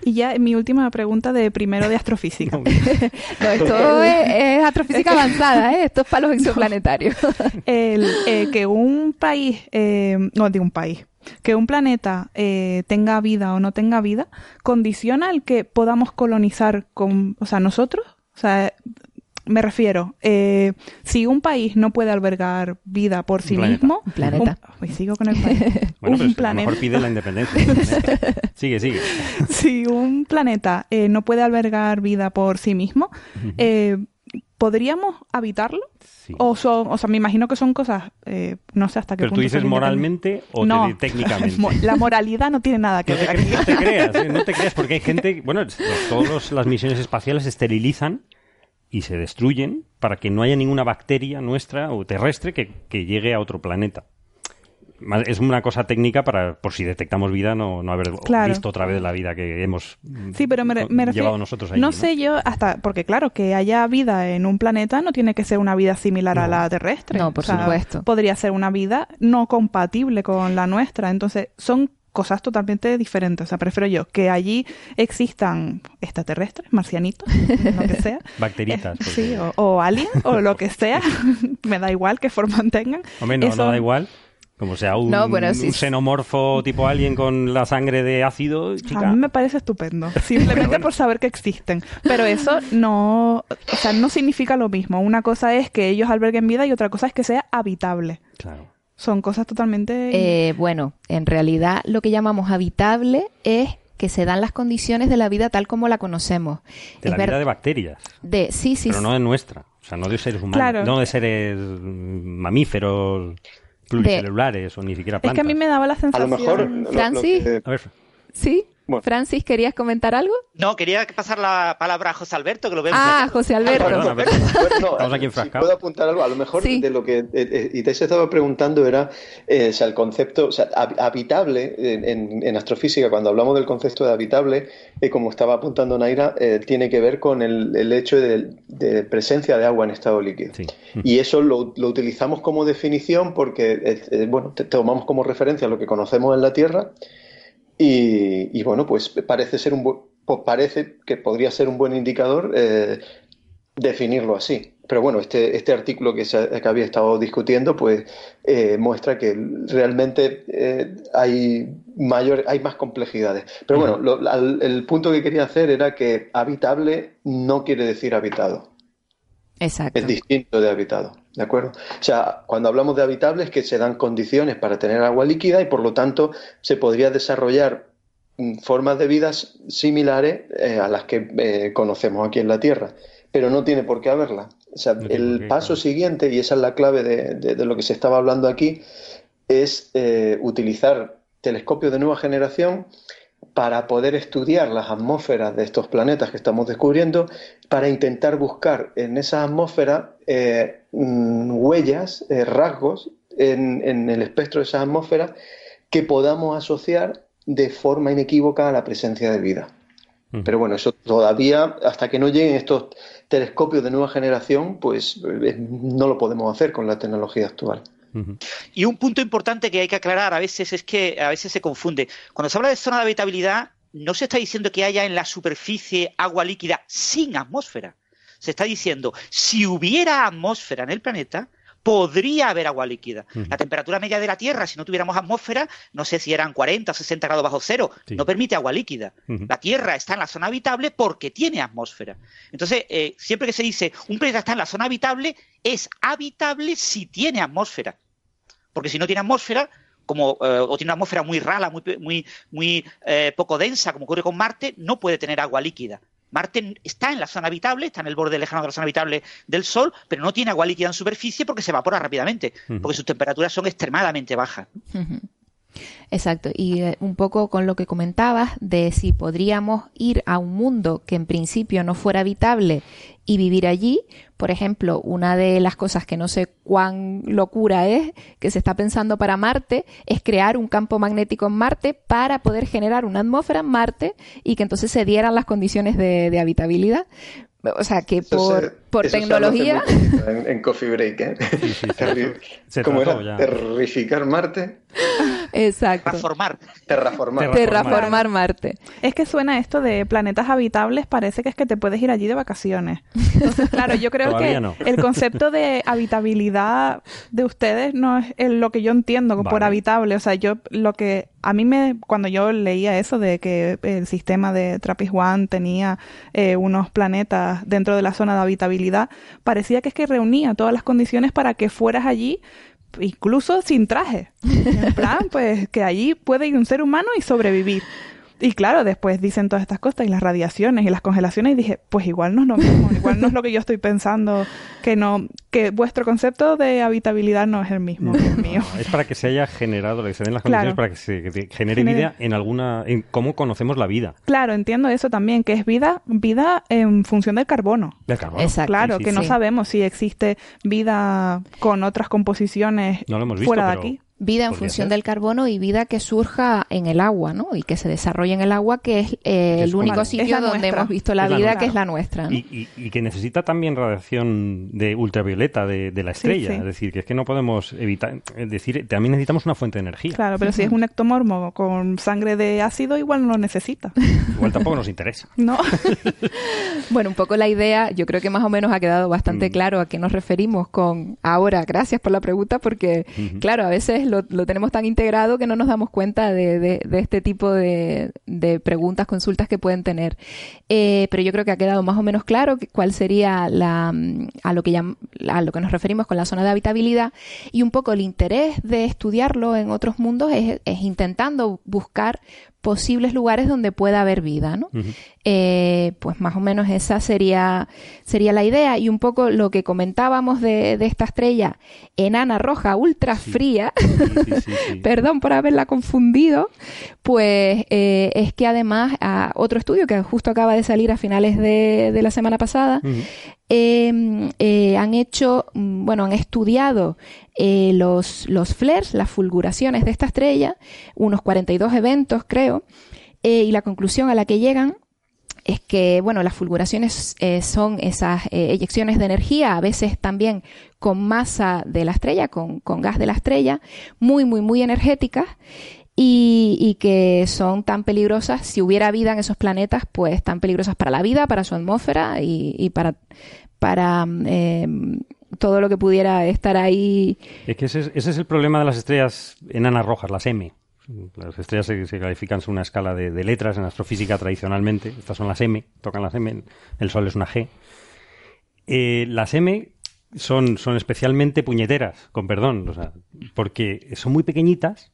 Y ya mi última pregunta de primero de astrofísica. no, esto es, astrofísica avanzada, ¿eh? esto es para los exoplanetarios. El, eh, que un país, eh, no digo un país, que un planeta eh, tenga vida o no tenga vida, condiciona el que podamos colonizar con, o sea, nosotros. O sea, me refiero, eh, si un país no puede albergar vida por sí mismo, un planeta. sigo con el país. bueno, un planeta. mejor pide la independencia. sigue, sigue. Si un planeta eh, no puede albergar vida por sí mismo, eh, ¿podríamos habitarlo? O, son, o sea, me imagino que son cosas, no sé hasta qué punto. ¿Pero tú dices moralmente o técnicamente? La moralidad no tiene nada que ver. no te creas, no te creas, porque hay gente, bueno, todas las misiones espaciales esterilizan y se destruyen para que no haya ninguna bacteria nuestra o terrestre que, que llegue a otro planeta. Es una cosa técnica para, por si detectamos vida, no, no haber Claro. visto otra vez la vida que hemos Sí, pero me, refiero. llevado nosotros allí. no sé yo, hasta. Porque, claro, que haya vida en un planeta no tiene que ser una vida similar a la terrestre. No, por O sea, supuesto. Podría ser una vida no compatible con la nuestra. Entonces, son cosas totalmente diferentes. O sea, prefiero yo que allí existan extraterrestres, marcianitos, lo que sea. Bacteritas. Eh, porque- sí, o, o alien, o lo que sea. me da igual qué forma tengan. Hombre, no, Eso- no da igual. Como sea un, No, bueno, sí. un xenomorfo tipo alien con la sangre de ácido, A chica. mí me parece estupendo, simplemente por saber que existen. Pero eso no, o sea, no significa lo mismo. Una cosa es que ellos alberguen vida y otra cosa es que sea habitable. Claro. Son cosas totalmente... Eh, bueno, en realidad lo que llamamos habitable es que se dan las condiciones de la vida tal como la conocemos. De Es la vida de bacterias. de- sí, sí, pero sí. no de nuestra. O sea, no de seres humanos. Claro. No de seres mamíferos, pluricelulares o ni siquiera es plantas. que a mí me daba la A lo sensación... mejor. lo- lo Francis. que- A ver, ¿Sí? Bueno. Francis, ¿querías comentar algo? No, quería pasar la palabra a José Alberto, que lo veo. Ah, José Alberto. Perdona, perdona. Bueno, no, Estamos aquí si enfrascados. puedo apuntar algo, a lo mejor Sí. de lo que eh, eh, y te estaba preguntando era eh, o sea, el concepto, o sea, hab- habitable en, en- en astrofísica, cuando hablamos del concepto de habitable, eh, como estaba apuntando Naira, eh, tiene que ver con el, el hecho de, de presencia de agua en estado líquido. Sí. Y eso lo, lo utilizamos como definición porque, eh, eh, bueno, tomamos como referencia lo que conocemos en la Tierra y, y, bueno, pues parece ser un bu- pues parece que podría ser un buen indicador eh, definirlo así. Pero bueno, este, este artículo que, se, que había estado discutiendo, pues eh, muestra que realmente eh, hay mayor, hay más complejidades. Pero bueno, lo- al- el punto que quería hacer era que habitable no quiere decir habitado. Exacto. Es distinto de habitado, ¿de acuerdo? O sea, cuando hablamos de habitable es que se dan condiciones para tener agua líquida y por lo tanto se podría desarrollar mm, formas de vidas similares eh, a las que eh, conocemos aquí en la Tierra, pero no tiene por qué haberla. O sea, No el paso siguiente, y esa es la clave de, de- de lo que se estaba hablando aquí, es eh, utilizar telescopios de nueva generación para poder estudiar las atmósferas de estos planetas que estamos descubriendo, para intentar buscar en esa atmósfera eh, mm, huellas, eh, rasgos en, en el espectro de esa atmósfera que podamos asociar de forma inequívoca a la presencia de vida. Pero bueno, eso todavía, hasta que no lleguen estos telescopios de nueva generación, pues eh, no lo podemos hacer con la tecnología actual. Y un punto importante que hay que aclarar a veces es que a veces se confunde. Cuando se habla de zona de habitabilidad, no se está diciendo que haya en la superficie agua líquida sin atmósfera. Se está diciendo, si hubiera atmósfera en el planeta, podría haber agua líquida. La temperatura media de la Tierra, si no tuviéramos atmósfera, no sé si eran 40 o 60 grados bajo cero, Sí. no permite agua líquida. La Tierra está en la zona habitable porque tiene atmósfera. Entonces, eh, siempre que se dice un planeta está en la zona habitable, es habitable si tiene atmósfera. Porque si no tiene atmósfera, como, eh, o tiene una atmósfera muy rala, muy, muy, muy eh, poco densa, como ocurre con Marte, no puede tener agua líquida. Marte está en la zona habitable, está en el borde lejano de la zona habitable del Sol, pero no tiene agua líquida en superficie porque se evapora rápidamente, porque sus temperaturas son extremadamente bajas. Exacto, y eh, un poco con lo que comentabas de si podríamos ir a un mundo que en principio no fuera habitable y vivir allí. Por ejemplo, una de las cosas que no sé cuán locura es, que se está pensando para Marte, es crear un campo magnético en Marte para poder generar una atmósfera en Marte y que entonces se dieran las condiciones de, de habitabilidad. O sea, que Eso por, se- por eso tecnología... En, en Coffee Break, ¿eh? Sí, sí, sí. Terri- Se ¿Cómo trató era? ya. Terrificar Marte, Exacto. Transformar. terraformar. Terra- Terraformar Marte. Es que suena esto de planetas habitables, parece que es que te puedes ir allí de vacaciones. Entonces, claro, yo creo que no. el concepto de habitabilidad de ustedes no es el- lo que yo entiendo por habitable. O sea, yo lo que a mí me, cuando yo leía eso de que el sistema de Trappist One tenía eh, unos planetas dentro de la zona de habitabilidad, parecía que es que reunía todas las condiciones para que fueras allí incluso sin traje. En plan, pues que allí puede ir un ser humano y sobrevivir. Y claro, después dicen todas estas cosas y las radiaciones y las congelaciones y dije, pues igual no es lo mismo, igual no es lo que yo estoy pensando, que no, que vuestro concepto de habitabilidad no es el mismo que el mío. es para que se haya generado, que se den las condiciones para que se genere, vida en alguna, en cómo conocemos la vida. Claro, entiendo eso también, que es vida, vida en función del carbono. Del carbono. Exacto. Claro, que no sabemos si existe vida con otras composiciones fuera de aquí. Vida en función del carbono y vida que surja en el agua, ¿no? Y que se desarrolle en el agua, que es eh, el único sitio donde hemos visto la, vida, que es la nuestra. Y, que necesita también radiación de ultravioleta de, la estrella. Es decir, que es que no podemos evitar. Es decir, también necesitamos una fuente de energía. Claro, pero si es un ectomormo con sangre de ácido, igual no lo necesita. Igual tampoco nos interesa. No. bueno, un poco la idea, yo creo que más o menos ha quedado bastante mm. claro a qué nos referimos con ahora. Gracias por la pregunta, porque, claro, a veces lo, tenemos tan integrado que no nos damos cuenta de, este tipo de, preguntas, consultas que pueden tener. Eh, pero yo creo que ha quedado más o menos claro cuál sería la, a, lo que nos referimos con la zona de habitabilidad y un poco el interés de estudiarlo en otros mundos es intentando buscar posibles lugares donde pueda haber vida, ¿no? Eh, pues más o menos esa sería, sería la idea. Y un poco lo que comentábamos de, esta estrella enana roja ultra fría, perdón por haberla confundido, pues eh, es que además a otro estudio que justo acaba de salir a finales de, la semana pasada, eh, han hecho, mm, bueno, han estudiado los, los flares, las fulguraciones de esta estrella, unos 42 eventos creo, y la conclusión a la que llegan es que, bueno, las fulguraciones eh, son esas eh, eyecciones de energía, a veces también con masa de la estrella, con, con gas de la estrella, muy, muy, muy energéticas. Y, y, que son tan peligrosas, si hubiera vida en esos planetas, pues tan peligrosas para la vida, para su atmósfera y, para, para eh, todo lo que pudiera estar ahí. Es que ese es, el problema de las estrellas enanas rojas, las M. Las estrellas se, califican según una escala de, letras en astrofísica tradicionalmente. Estas son las M, tocan las M, el Sol es una G. Eh, las M son, son especialmente puñeteras, con perdón, porque son muy pequeñitas,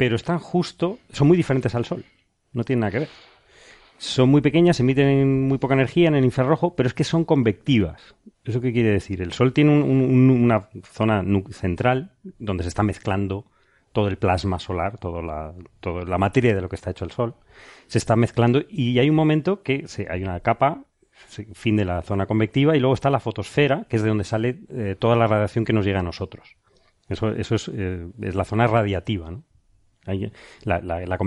pero están justo, son muy diferentes al Sol. No tienen nada que ver. Son muy pequeñas, emiten muy poca energía en el infrarrojo, pero es que son convectivas. ¿Eso qué quiere decir? El Sol tiene una zona central donde se está mezclando todo el plasma solar, toda la, materia de lo que está hecho el Sol, se está mezclando y hay un momento que hay una capa, fin de la zona convectiva, y luego está la fotosfera, que es de donde sale eh, toda la radiación que nos llega a nosotros. Eso, eso es, eh, es la zona radiativa, ¿no? La, la,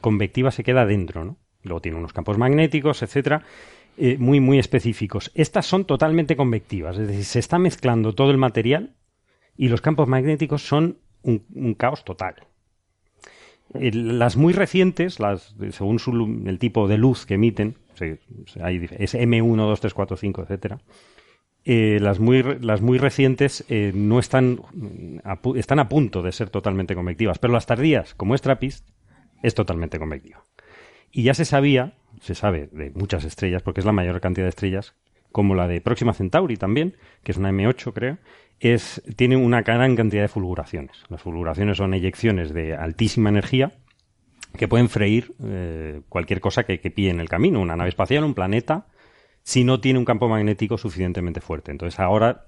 convectiva se queda dentro, ¿no? Luego tiene unos campos magnéticos, etcétera, eh, muy, muy específicos. Estas son totalmente convectivas, es decir, se está mezclando todo el material y los campos magnéticos son un, caos total. las muy recientes, según el tipo de luz que emiten, es M1, 2, 3, 4, 5, etcétera. Eh, las, muy, las muy recientes eh, no están a, están a punto de ser totalmente convectivas, pero las tardías, como es TRAPPIST, es totalmente convectiva. Y ya se sabía, se sabe de muchas estrellas, porque es la mayor cantidad de estrellas, como la de Próxima Centauri también, que es una M8 creo, es, tiene una gran cantidad de fulguraciones. Las fulguraciones son eyecciones de altísima energía que pueden freír eh, cualquier cosa que, que pille en el camino, una nave espacial, un planeta, si no tiene un campo magnético suficientemente fuerte. Entonces ahora,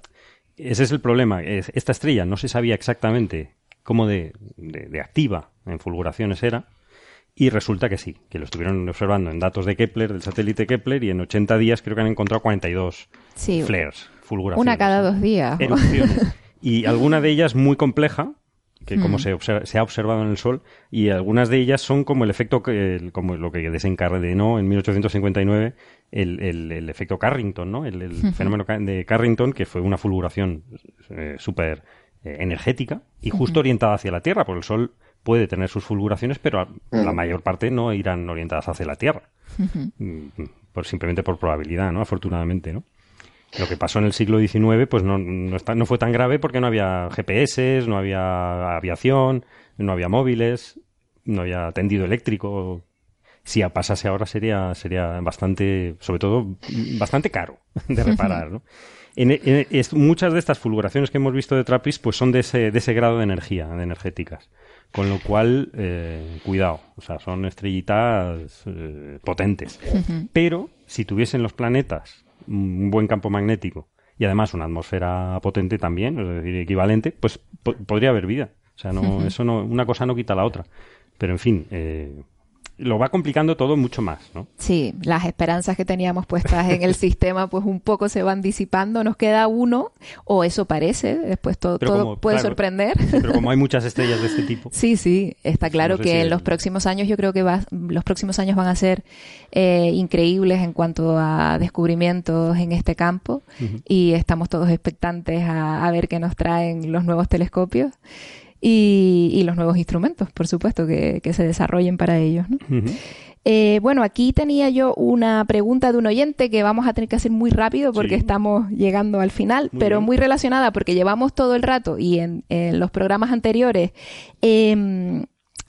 ese es el problema. esta estrella no se sabía exactamente cómo de, de, activa en fulguraciones era, y resulta que sí, que lo estuvieron observando en datos de Kepler, del satélite Kepler, y en 80 días creo que han encontrado 42 flares. Una cada dos días. y alguna de ellas muy compleja, que como se, se, ha observado en el Sol, y algunas de ellas son como el efecto, que, como lo que desencadenó en 1859 el, el, efecto Carrington, ¿no? El, fenómeno de Carrington, que fue una fulguración eh, súper eh, energética y justo orientada hacia la Tierra, porque el Sol puede tener sus fulguraciones, pero la mayor parte no irán orientadas hacia la Tierra. Mm, por, simplemente por probabilidad, ¿no? Afortunadamente, ¿no? Lo que pasó en el siglo XIX pues no, no, no fue tan grave porque no había GPS, no había aviación, no había móviles, no había tendido eléctrico. Si pasase ahora sería, sería bastante, sobre todo, bastante caro de reparar, ¿no? muchas de estas fulguraciones que hemos visto de Trappist pues son de ese, de ese grado de energía, de energéticas. Con lo cual, eh, cuidado, o sea, son estrellitas eh, potentes. Pero si tuviesen los planetas un buen campo magnético y además una atmósfera potente también, es decir, equivalente, pues podría haber vida. O sea, no, eso no, una cosa no quita la otra. Pero en fin, eh, lo va complicando todo mucho más, ¿no? Sí, las esperanzas que teníamos puestas en el sistema pues un poco se van disipando, nos queda uno, o eso parece, después todo, todo puede sorprender. pero como hay muchas estrellas de este tipo. Sí, sí, está claro que en los próximos años yo creo que va, los próximos años van a ser eh, increíbles en cuanto a descubrimientos en este campo y estamos todos expectantes a, a ver qué nos traen los nuevos telescopios y, los nuevos instrumentos, por supuesto, que, se desarrollen para ellos. Eh, bueno, aquí tenía yo una pregunta de un oyente que vamos a tener que hacer muy rápido porque estamos llegando al final, pero muy relacionada porque llevamos todo el rato y en, los programas anteriores em,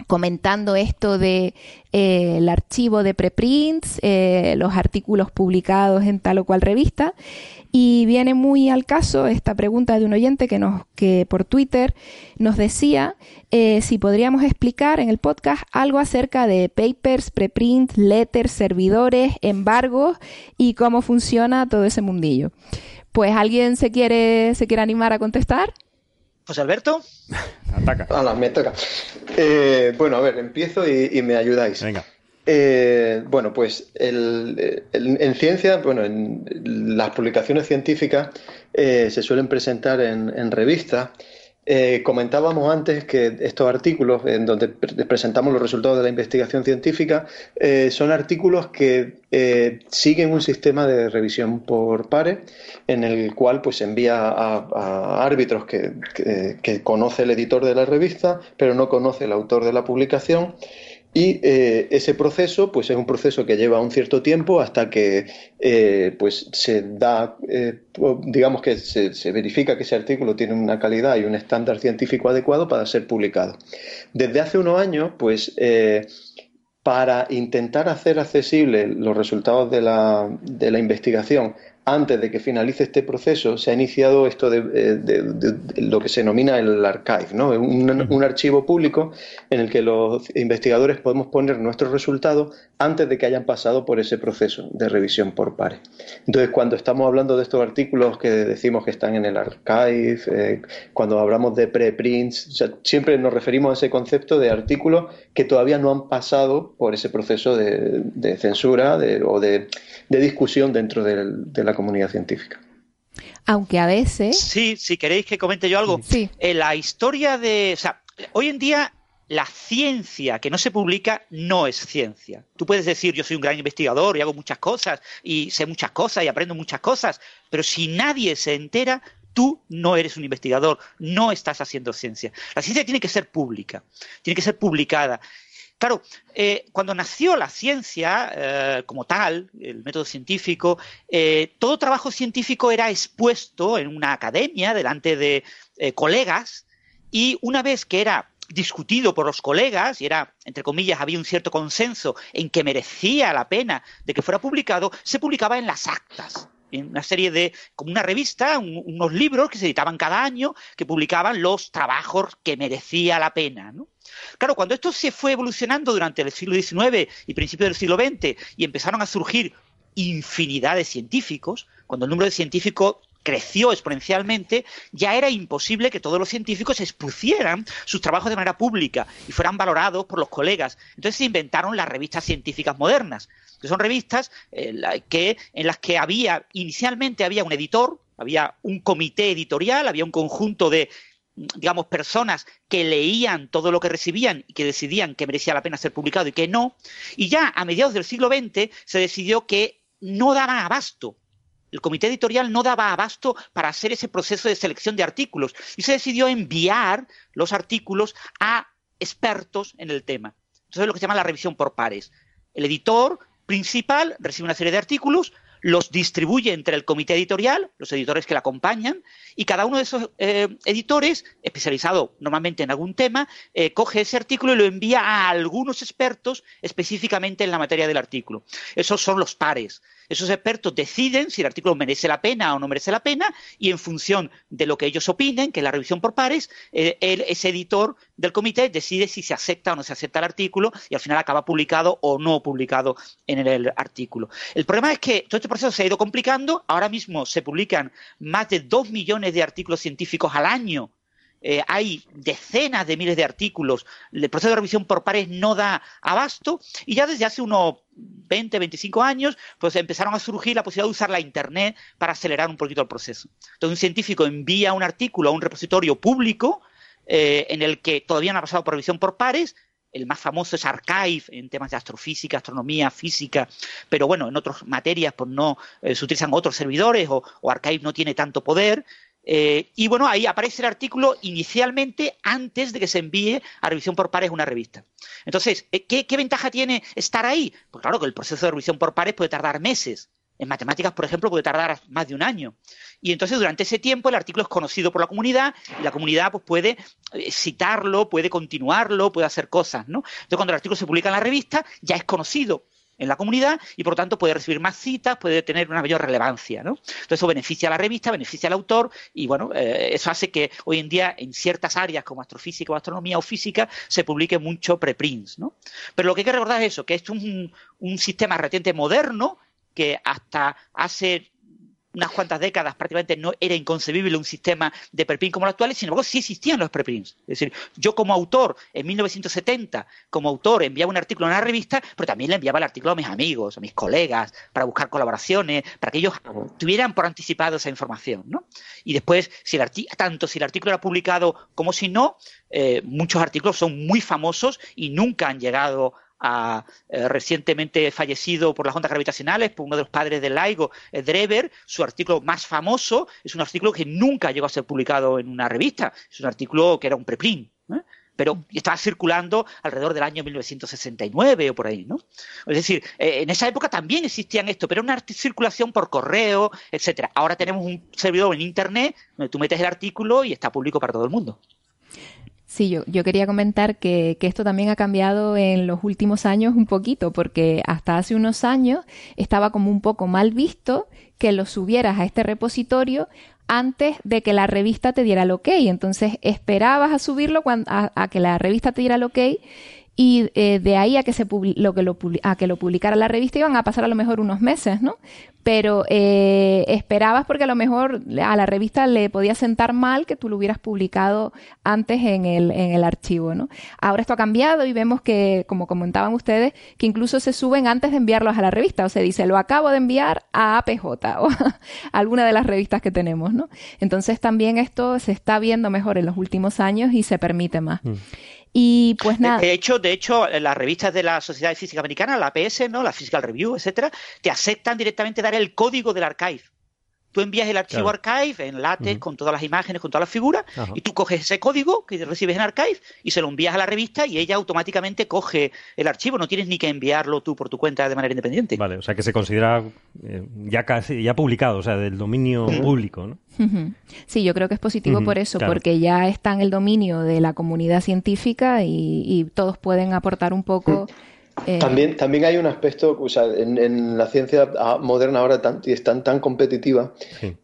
comentando esto de eh, el archivo de preprints, eh, los artículos publicados en tal o cual revista. Y viene muy al caso esta pregunta de un oyente que, nos, que por Twitter nos decía eh, si podríamos explicar en el podcast algo acerca de papers, preprints, letters, servidores, embargos y cómo funciona todo ese mundillo. Pues alguien se quiere, se quiere animar a contestar. José Alberto. Ataca. Me toca. Eh, bueno, a ver, empiezo y me ayudáis. Venga. Eh, bueno, pues en ciencia, bueno, en las publicaciones científicas eh, se suelen presentar en, revistas. Eh, comentábamos antes que estos artículos, en donde presentamos los resultados de la investigación científica, son artículos que siguen un sistema de revisión por pares, en el cual pues se envía a, árbitros que, que conoce el editor de la revista, pero no conoce el autor de la publicación y eh, ese proceso, pues es un proceso que lleva un cierto tiempo hasta que eh, pues se da, eh, digamos que se, se, verifica que ese artículo tiene una calidad y un estándar científico adecuado para ser publicado. Desde hace unos años, pues para intentar hacer accesibles los resultados de la, de la investigación antes de que finalice este proceso, se ha iniciado esto de, eh, lo que se denomina el archive, ¿no? Un, archivo público en el que los investigadores podemos poner nuestros resultados antes de que hayan pasado por ese proceso de revisión por pares. Entonces, cuando estamos hablando de estos artículos que decimos que están en el archive, eh, cuando hablamos de preprints, siempre nos referimos a ese concepto de artículos que todavía no han pasado por ese proceso de, censura o de, discusión dentro de la comunidad científica. Aunque a veces. Sí, si queréis que comente yo algo. Sí. En la historia de. O sea, hoy en día la ciencia que no se publica no es ciencia. Tú puedes decir, yo soy un gran investigador y hago muchas cosas y sé muchas cosas y aprendo muchas cosas, pero si nadie se entera, tú no eres un investigador, no estás haciendo ciencia. La ciencia tiene que ser pública, tiene que ser publicada. Claro, eh, cuando nació la ciencia eh, como tal, el método científico, eh, todo trabajo científico era expuesto en una academia delante de colegas y una vez que era discutido por los colegas y era, entre comillas, había un cierto consenso en que merecía la pena de que fuera publicado, se publicaba en las actas en una serie de, como una revista, unos libros que se editaban cada año, que publicaban los trabajos que merecía la pena. ¿no? Claro, cuando esto se fue evolucionando durante el siglo XIX y principios del siglo XX y empezaron a surgir infinidad de científicos, cuando el número de científicos creció exponencialmente, ya era imposible que todos los científicos expusieran sus trabajos de manera pública y fueran valorados por los colegas. Entonces se inventaron las revistas científicas modernas, que son revistas eh, que, en las que había, inicialmente había un editor, había un comité editorial, había un conjunto de digamos, personas que leían todo lo que recibían y que decidían que merecía la pena ser publicado y que no. Y ya a mediados del siglo XX se decidió que no daban abasto. El comité editorial no daba abasto para hacer ese proceso de selección de artículos y se decidió enviar los artículos a expertos en el tema. Eso es lo que se llama la revisión por pares. El editor principal recibe una serie de artículos, los distribuye entre el comité editorial, los editores que la acompañan, y cada uno de esos eh, editores, especializado normalmente en algún tema, eh, coge ese artículo y lo envía a algunos expertos específicamente en la materia del artículo. Esos son los pares. Esos expertos deciden si el artículo merece la pena o no merece la pena y en función de lo que ellos opinen, que es la revisión por pares, eh, ese editor del comité decide si se acepta o no se acepta el artículo y al final acaba publicado o no publicado en el, artículo. El problema es que todo este proceso se ha ido complicando. Ahora mismo se publican más de dos millones de artículos científicos al año. Eh, hay decenas de miles de artículos. El proceso de revisión por pares no da abasto y ya desde hace unos 20, 25 años, pues empezaron a surgir la posibilidad de usar la Internet para acelerar un poquito el proceso. Entonces, un científico envía un artículo a un repositorio público eh, en el que todavía no ha pasado por revisión por pares. El más famoso es Archive en temas de astrofísica, astronomía, física, pero bueno, en otras materias pues no eh, se utilizan otros servidores o, Archive no tiene tanto poder. Eh, y bueno, ahí aparece el artículo inicialmente antes de que se envíe a revisión por pares una revista. Entonces, ¿qué, ¿qué, ventaja tiene estar ahí? Pues claro que el proceso de revisión por pares puede tardar meses. En matemáticas, por ejemplo, puede tardar más de un año. Y entonces durante ese tiempo el artículo es conocido por la comunidad y la comunidad pues, puede eh, citarlo, puede continuarlo, puede hacer cosas. ¿no? Entonces cuando el artículo se publica en la revista ya es conocido en la comunidad y por lo tanto puede recibir más citas, puede tener una mayor relevancia. ¿no? Entonces eso beneficia a la revista, beneficia al autor y bueno, eh, eso hace que hoy en día en ciertas áreas como astrofísica o astronomía o física se publique mucho preprints. ¿no? Pero lo que hay que recordar es eso, que esto es un, un sistema reciente moderno que hasta hace unas cuantas décadas prácticamente no era inconcebible un sistema de preprint como el actual, sin embargo sí existían los preprints. Es decir, yo como autor en 1970, como autor enviaba un artículo a una revista, pero también le enviaba el artículo a mis amigos, a mis colegas, para buscar colaboraciones, para que ellos tuvieran por anticipado esa información. ¿no? Y después, si el tanto si el artículo era publicado como si no, eh, muchos artículos son muy famosos y nunca han llegado a, eh, recientemente fallecido por las ondas gravitacionales, por uno de los padres del LIGO, eh, Drever, su artículo más famoso es un artículo que nunca llegó a ser publicado en una revista, es un artículo que era un preprint. ¿eh? pero estaba circulando alrededor del año 1969 o por ahí, ¿no? Es decir, en esa época también existían esto, pero una circulación por correo, etcétera. Ahora tenemos un servidor en internet donde tú metes el artículo y está público para todo el mundo. Sí, yo, yo quería comentar que, que, esto también ha cambiado en los últimos años un poquito, porque hasta hace unos años estaba como un poco mal visto que lo subieras a este repositorio antes de que la revista te diera el ok. Entonces esperabas a subirlo cuando, a, a que la revista te diera el ok y eh, de ahí a que se lo que lo a que lo publicara la revista iban a pasar a lo mejor unos meses, ¿no? Pero eh, esperabas porque a lo mejor a la revista le podía sentar mal que tú lo hubieras publicado antes en el, en el archivo, ¿no? Ahora esto ha cambiado y vemos que, como comentaban ustedes, que incluso se suben antes de enviarlos a la revista. O sea, dice, lo acabo de enviar a APJ o alguna de las revistas que tenemos, ¿no? Entonces también esto se está viendo mejor en los últimos años y se permite más. Mm. Y pues nada. De hecho, de hecho, las revistas de la Sociedad de Física Americana, la APS, ¿no? La Physical Review, etcétera, te aceptan directamente dar el código del archive. Tú envías el archivo archive en látex con todas las imágenes, con todas las figuras, y tú coges ese código que recibes en archive y se lo envías a la revista y ella automáticamente coge el archivo. No tienes ni que enviarlo tú por tu cuenta de manera independiente. Vale, o sea que se considera eh, ya casi ya publicado, o sea, del dominio público, ¿no? Sí, yo creo que es positivo por eso, porque ya está en el dominio de la comunidad científica y, todos pueden aportar un poco. Eh, también, también hay un aspecto, o sea, en, la ciencia moderna ahora tan, y es tan, tan competitiva,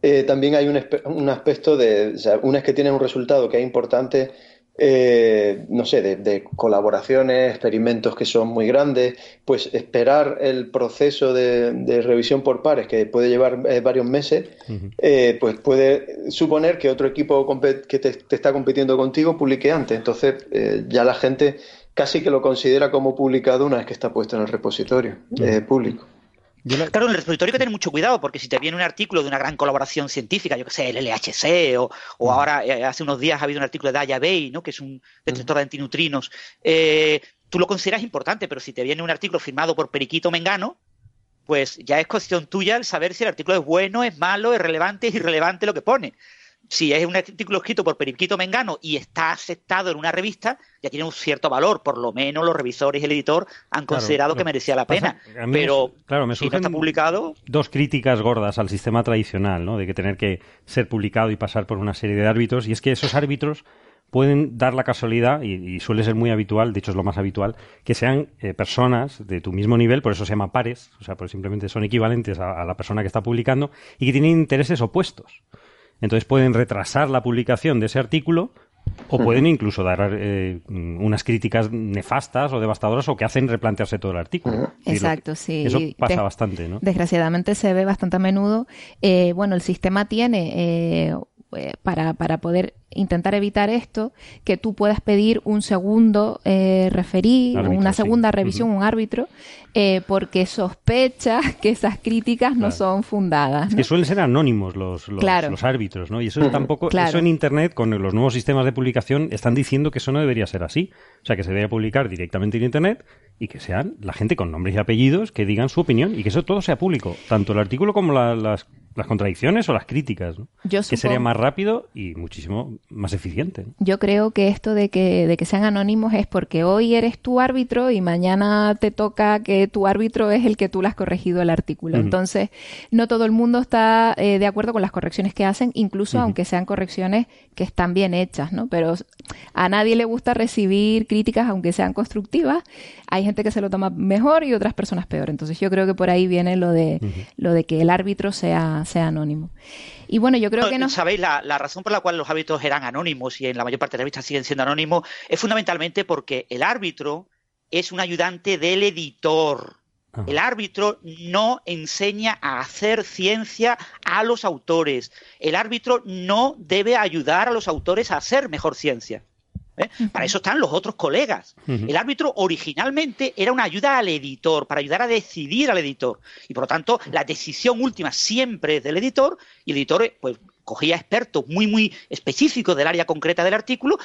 eh, también hay un, un aspecto de, o sea, una es que tiene un resultado que es importante eh, no sé, de, colaboraciones, experimentos que son muy grandes, pues esperar el proceso de, revisión por pares, que puede llevar eh, varios meses, eh, pues puede suponer que otro equipo que te, está compitiendo contigo publique antes. Entonces, ya la gente casi que lo considera como publicado una vez que está puesto en el repositorio público. Claro, en el repositorio hay que tener mucho cuidado, porque si te viene un artículo de una gran colaboración científica, yo que sé, el LHC, o, o mm. ahora eh, hace unos días ha habido un artículo de Daya Bay, ¿no? que es un detector de antinutrinos, eh, tú lo consideras importante, pero si te viene un artículo firmado por Periquito Mengano, pues ya es cuestión tuya el saber si el artículo es bueno, es malo, es relevante, es irrelevante lo que pone si es un artículo escrito por Periquito Mengano y está aceptado en una revista, ya tiene un cierto valor, por lo menos los revisores y el editor han considerado que merecía la pena. pero claro, me si no está publicado... Dos críticas gordas al sistema tradicional, ¿no? De que tener que ser publicado y pasar por una serie de árbitros, y es que esos árbitros pueden dar la casualidad, y, suele ser muy habitual, de hecho es lo más habitual, que sean eh, personas de tu mismo nivel, por eso se llama pares, o sea, pues simplemente son equivalentes a la persona que está publicando, y que tienen intereses opuestos. Entonces pueden retrasar la publicación de ese artículo O pueden incluso dar eh, unas críticas nefastas o devastadoras o que hacen replantearse todo el artículo. Exacto, sí. Eso pasa bastante, ¿no? Desgraciadamente se ve bastante a menudo. Eh, bueno, el sistema tiene eh, eh, para, para, poder intentar evitar esto, que tú puedas pedir un segundo eh, referí, una segunda revisión, un árbitro, eh, porque sospecha que esas críticas no son fundadas. Es que suelen ser anónimos los, los, los árbitros, ¿no? Y eso tampoco, eso en Internet, con los nuevos sistemas de publicación, están diciendo que eso no debería ser así. O sea, que se debería publicar directamente en Internet y que sean la gente con nombres y apellidos que digan su opinión y que eso todo sea público, tanto el artículo como las las contradicciones o las críticas, ¿no? que sería más rápido y muchísimo más eficiente. Yo creo que esto de que, de que sean anónimos es porque hoy eres tu árbitro y mañana te toca que tu árbitro es el que tú le has corregido el artículo. Entonces, no todo el mundo está eh, de acuerdo con las correcciones que hacen, incluso aunque sean correcciones que están bien hechas, ¿no? Pero a nadie le gusta recibir críticas aunque sean constructivas. Hay gente que se lo toma mejor y otras personas peor. Entonces, yo creo que por ahí viene lo de, lo de que el árbitro sea sea, anónimo. Y bueno, yo creo que no. Sabéis, la, razón por la cual los árbitros eran anónimos y en la mayor parte de las revistas siguen siendo anónimos es fundamentalmente porque el árbitro es un ayudante del editor. El árbitro no enseña a hacer ciencia a los autores. El árbitro no debe ayudar a los autores a hacer mejor ciencia. ¿Eh? Para eso están los otros colegas. El árbitro originalmente era una ayuda al editor, para ayudar a decidir al editor. Y por lo tanto, la decisión última siempre es del editor, y el editor pues, cogía expertos muy, muy específicos del área concreta del artículo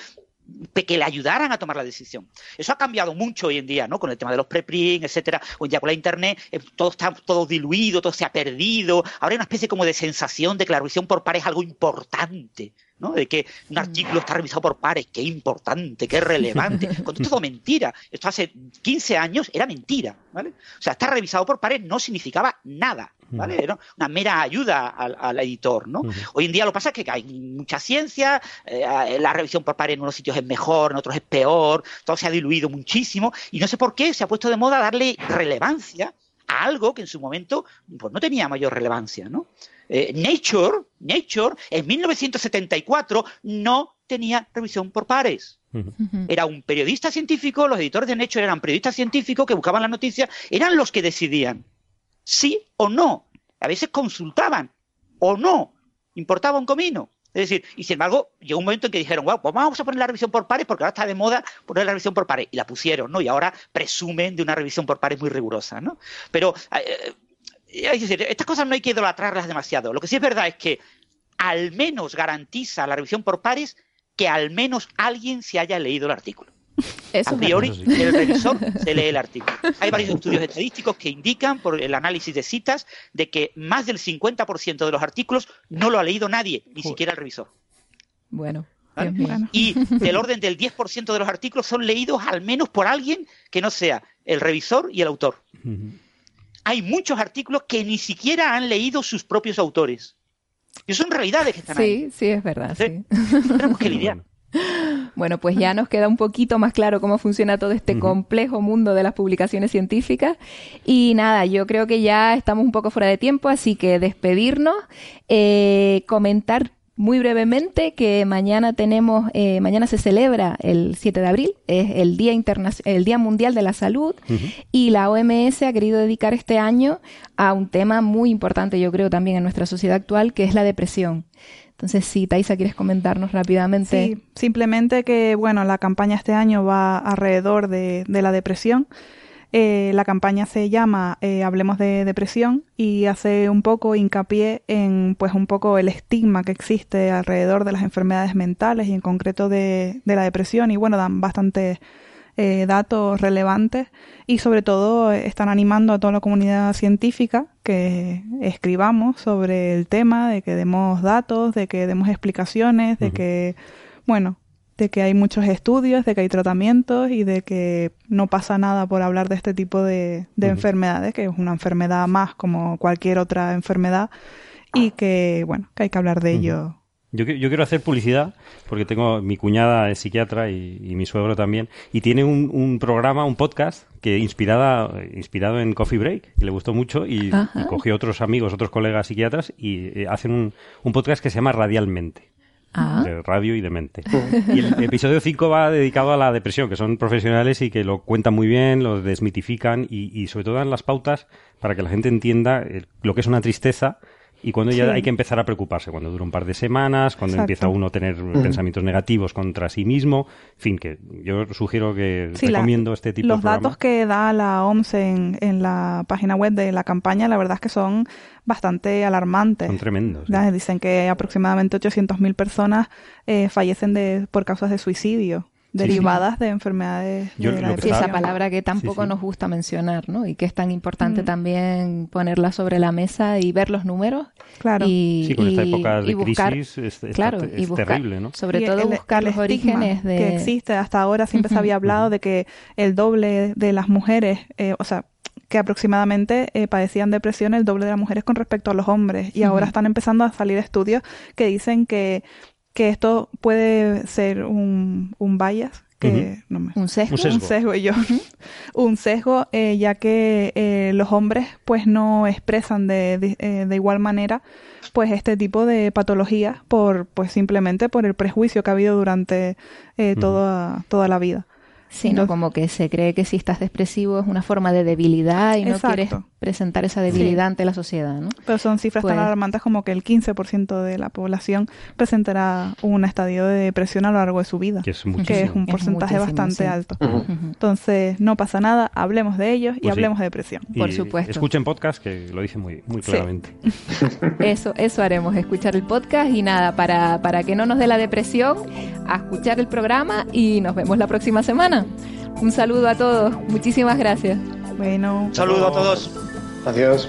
que le ayudaran a tomar la decisión. Eso ha cambiado mucho hoy en día, ¿no? Con el tema de los preprint, etcétera. Hoy día con la internet eh, todo está todo diluido, todo se ha perdido. Ahora hay una especie como de sensación de que la revisión por pares es algo importante. ¿no? De que un artículo está revisado por pares, qué importante, qué relevante. Cuando es todo mentira. Esto hace 15 años era mentira, ¿vale? O sea, estar revisado por pares no significaba nada, ¿vale? Era una mera ayuda al, editor, ¿no? Hoy en día lo que pasa es que hay mucha ciencia, eh, la revisión por pares en unos sitios es mejor, en otros es peor, todo se ha diluido muchísimo y no sé por qué se ha puesto de moda darle relevancia a algo que en su momento pues, no tenía mayor relevancia, ¿no? Eh, Nature, Nature, en 1974 no tenía revisión por pares. Era un periodista científico, los editores de Nature eran periodistas científicos que buscaban las noticias, eran los que decidían sí o no. A veces consultaban o no, importaba un comino. Es decir, y sin embargo, llegó un momento en que dijeron, wow, pues vamos a poner la revisión por pares porque ahora está de moda poner la revisión por pares. Y la pusieron, ¿no? Y ahora presumen de una revisión por pares muy rigurosa, ¿no? Pero eh, es decir, estas cosas no hay que idolatrarlas demasiado. Lo que sí es verdad es que al menos garantiza la revisión por pares que al menos alguien se haya leído el artículo. A priori, el revisor se lee el artículo. Hay varios estudios estadísticos que indican, por el análisis de citas, de que más del 50% de los artículos no lo ha leído nadie, ni siquiera el revisor. Bueno. Y del orden del 10% de los artículos son leídos al menos por alguien que no sea el revisor y el autor hay muchos artículos que ni siquiera han leído sus propios autores. Y son realidades que están ahí. Sí, sí, es verdad. Sí. Tenemos que lidiar. Bueno, pues ya nos queda un poquito más claro cómo funciona todo este complejo mundo de las publicaciones científicas. Y nada, yo creo que ya estamos un poco fuera de tiempo, así que despedirnos, eh, comentar muy brevemente que mañana tenemos, eh, mañana se celebra el 7 de abril, es el Día, el Día Mundial de la Salud y la OMS ha querido dedicar este año a un tema muy importante, yo creo, también en nuestra sociedad actual, que es la depresión. Entonces, si Taisa, ¿quieres comentarnos rápidamente? Sí, simplemente que, bueno, la campaña este año va alrededor de, de la depresión. Eh, la campaña se llama eh, Hablemos de depresión y hace un poco hincapié en pues un poco el estigma que existe alrededor de las enfermedades mentales y en concreto de, la depresión y bueno, dan bastantes eh, datos relevantes y sobre todo están animando a toda la comunidad científica que escribamos sobre el tema, de que demos datos, de que demos explicaciones, de que, bueno, de que hay muchos estudios, de que hay tratamientos y de que no pasa nada por hablar de este tipo de, enfermedades, que es una enfermedad más como cualquier otra enfermedad y que, bueno, que hay que hablar de ello. Yo, yo, quiero hacer publicidad porque tengo mi cuñada es psiquiatra y, mi suegro también y tiene un, programa, un podcast que inspirada, inspirado en Coffee Break, que le gustó mucho y, cogió otros amigos, otros colegas psiquiatras y eh, hacen un, un podcast que se llama Radialmente ah. de radio y de mente. Y el episodio 5 va dedicado a la depresión, que son profesionales y que lo cuentan muy bien, lo desmitifican y, y sobre todo dan las pautas para que la gente entienda lo que es una tristeza y cuando ya hay que empezar a preocuparse, cuando dura un par de semanas, cuando empieza uno a tener pensamientos negativos contra sí mismo, en fin, que yo sugiero que recomiendo este tipo de Los datos que da la OMS en, en, la página web de la campaña, la verdad es que son bastante alarmantes. Son tremendos. Dicen que aproximadamente 800.000 personas eh, fallecen de, por causas de suicidio derivadas de enfermedades de la esa palabra que tampoco nos gusta mencionar, ¿no? Y que es tan importante mm. también ponerla sobre la mesa y ver los números. Claro. Y, sí, con esta época de crisis es, claro, y terrible, ¿no? Sobre todo buscar los orígenes de... que existe. Hasta ahora siempre se había hablado de que el doble de las mujeres, eh, o sea, que aproximadamente eh, padecían depresión el doble de las mujeres con respecto a los hombres. Y ahora están empezando a salir estudios que dicen que que esto puede ser un, un bias, que, un, sesgo. un sesgo, yo, un sesgo, eh, ya que eh, los hombres pues no expresan de, de, eh, de, igual manera pues este tipo de patologías por pues simplemente por el prejuicio que ha habido durante toda, toda la vida. Sino como que se cree que si estás depresivo es una forma de debilidad y no quieres presentar esa debilidad ante la sociedad, ¿no? Pero son cifras tan pues alarmantes como que el 15% de la población presentará un estadio de depresión a lo largo de su vida, que es, un porcentaje bastante alto. Entonces, no pasa nada, hablemos de ellos y pues hablemos de depresión. Por supuesto. Escuchen podcast que lo dice muy, muy claramente. eso, eso haremos, escuchar el podcast y nada, para, para que no nos dé la depresión, a escuchar el programa y nos vemos la próxima semana. Un saludo a todos, muchísimas gracias. Bueno, saludo a todos. Adiós.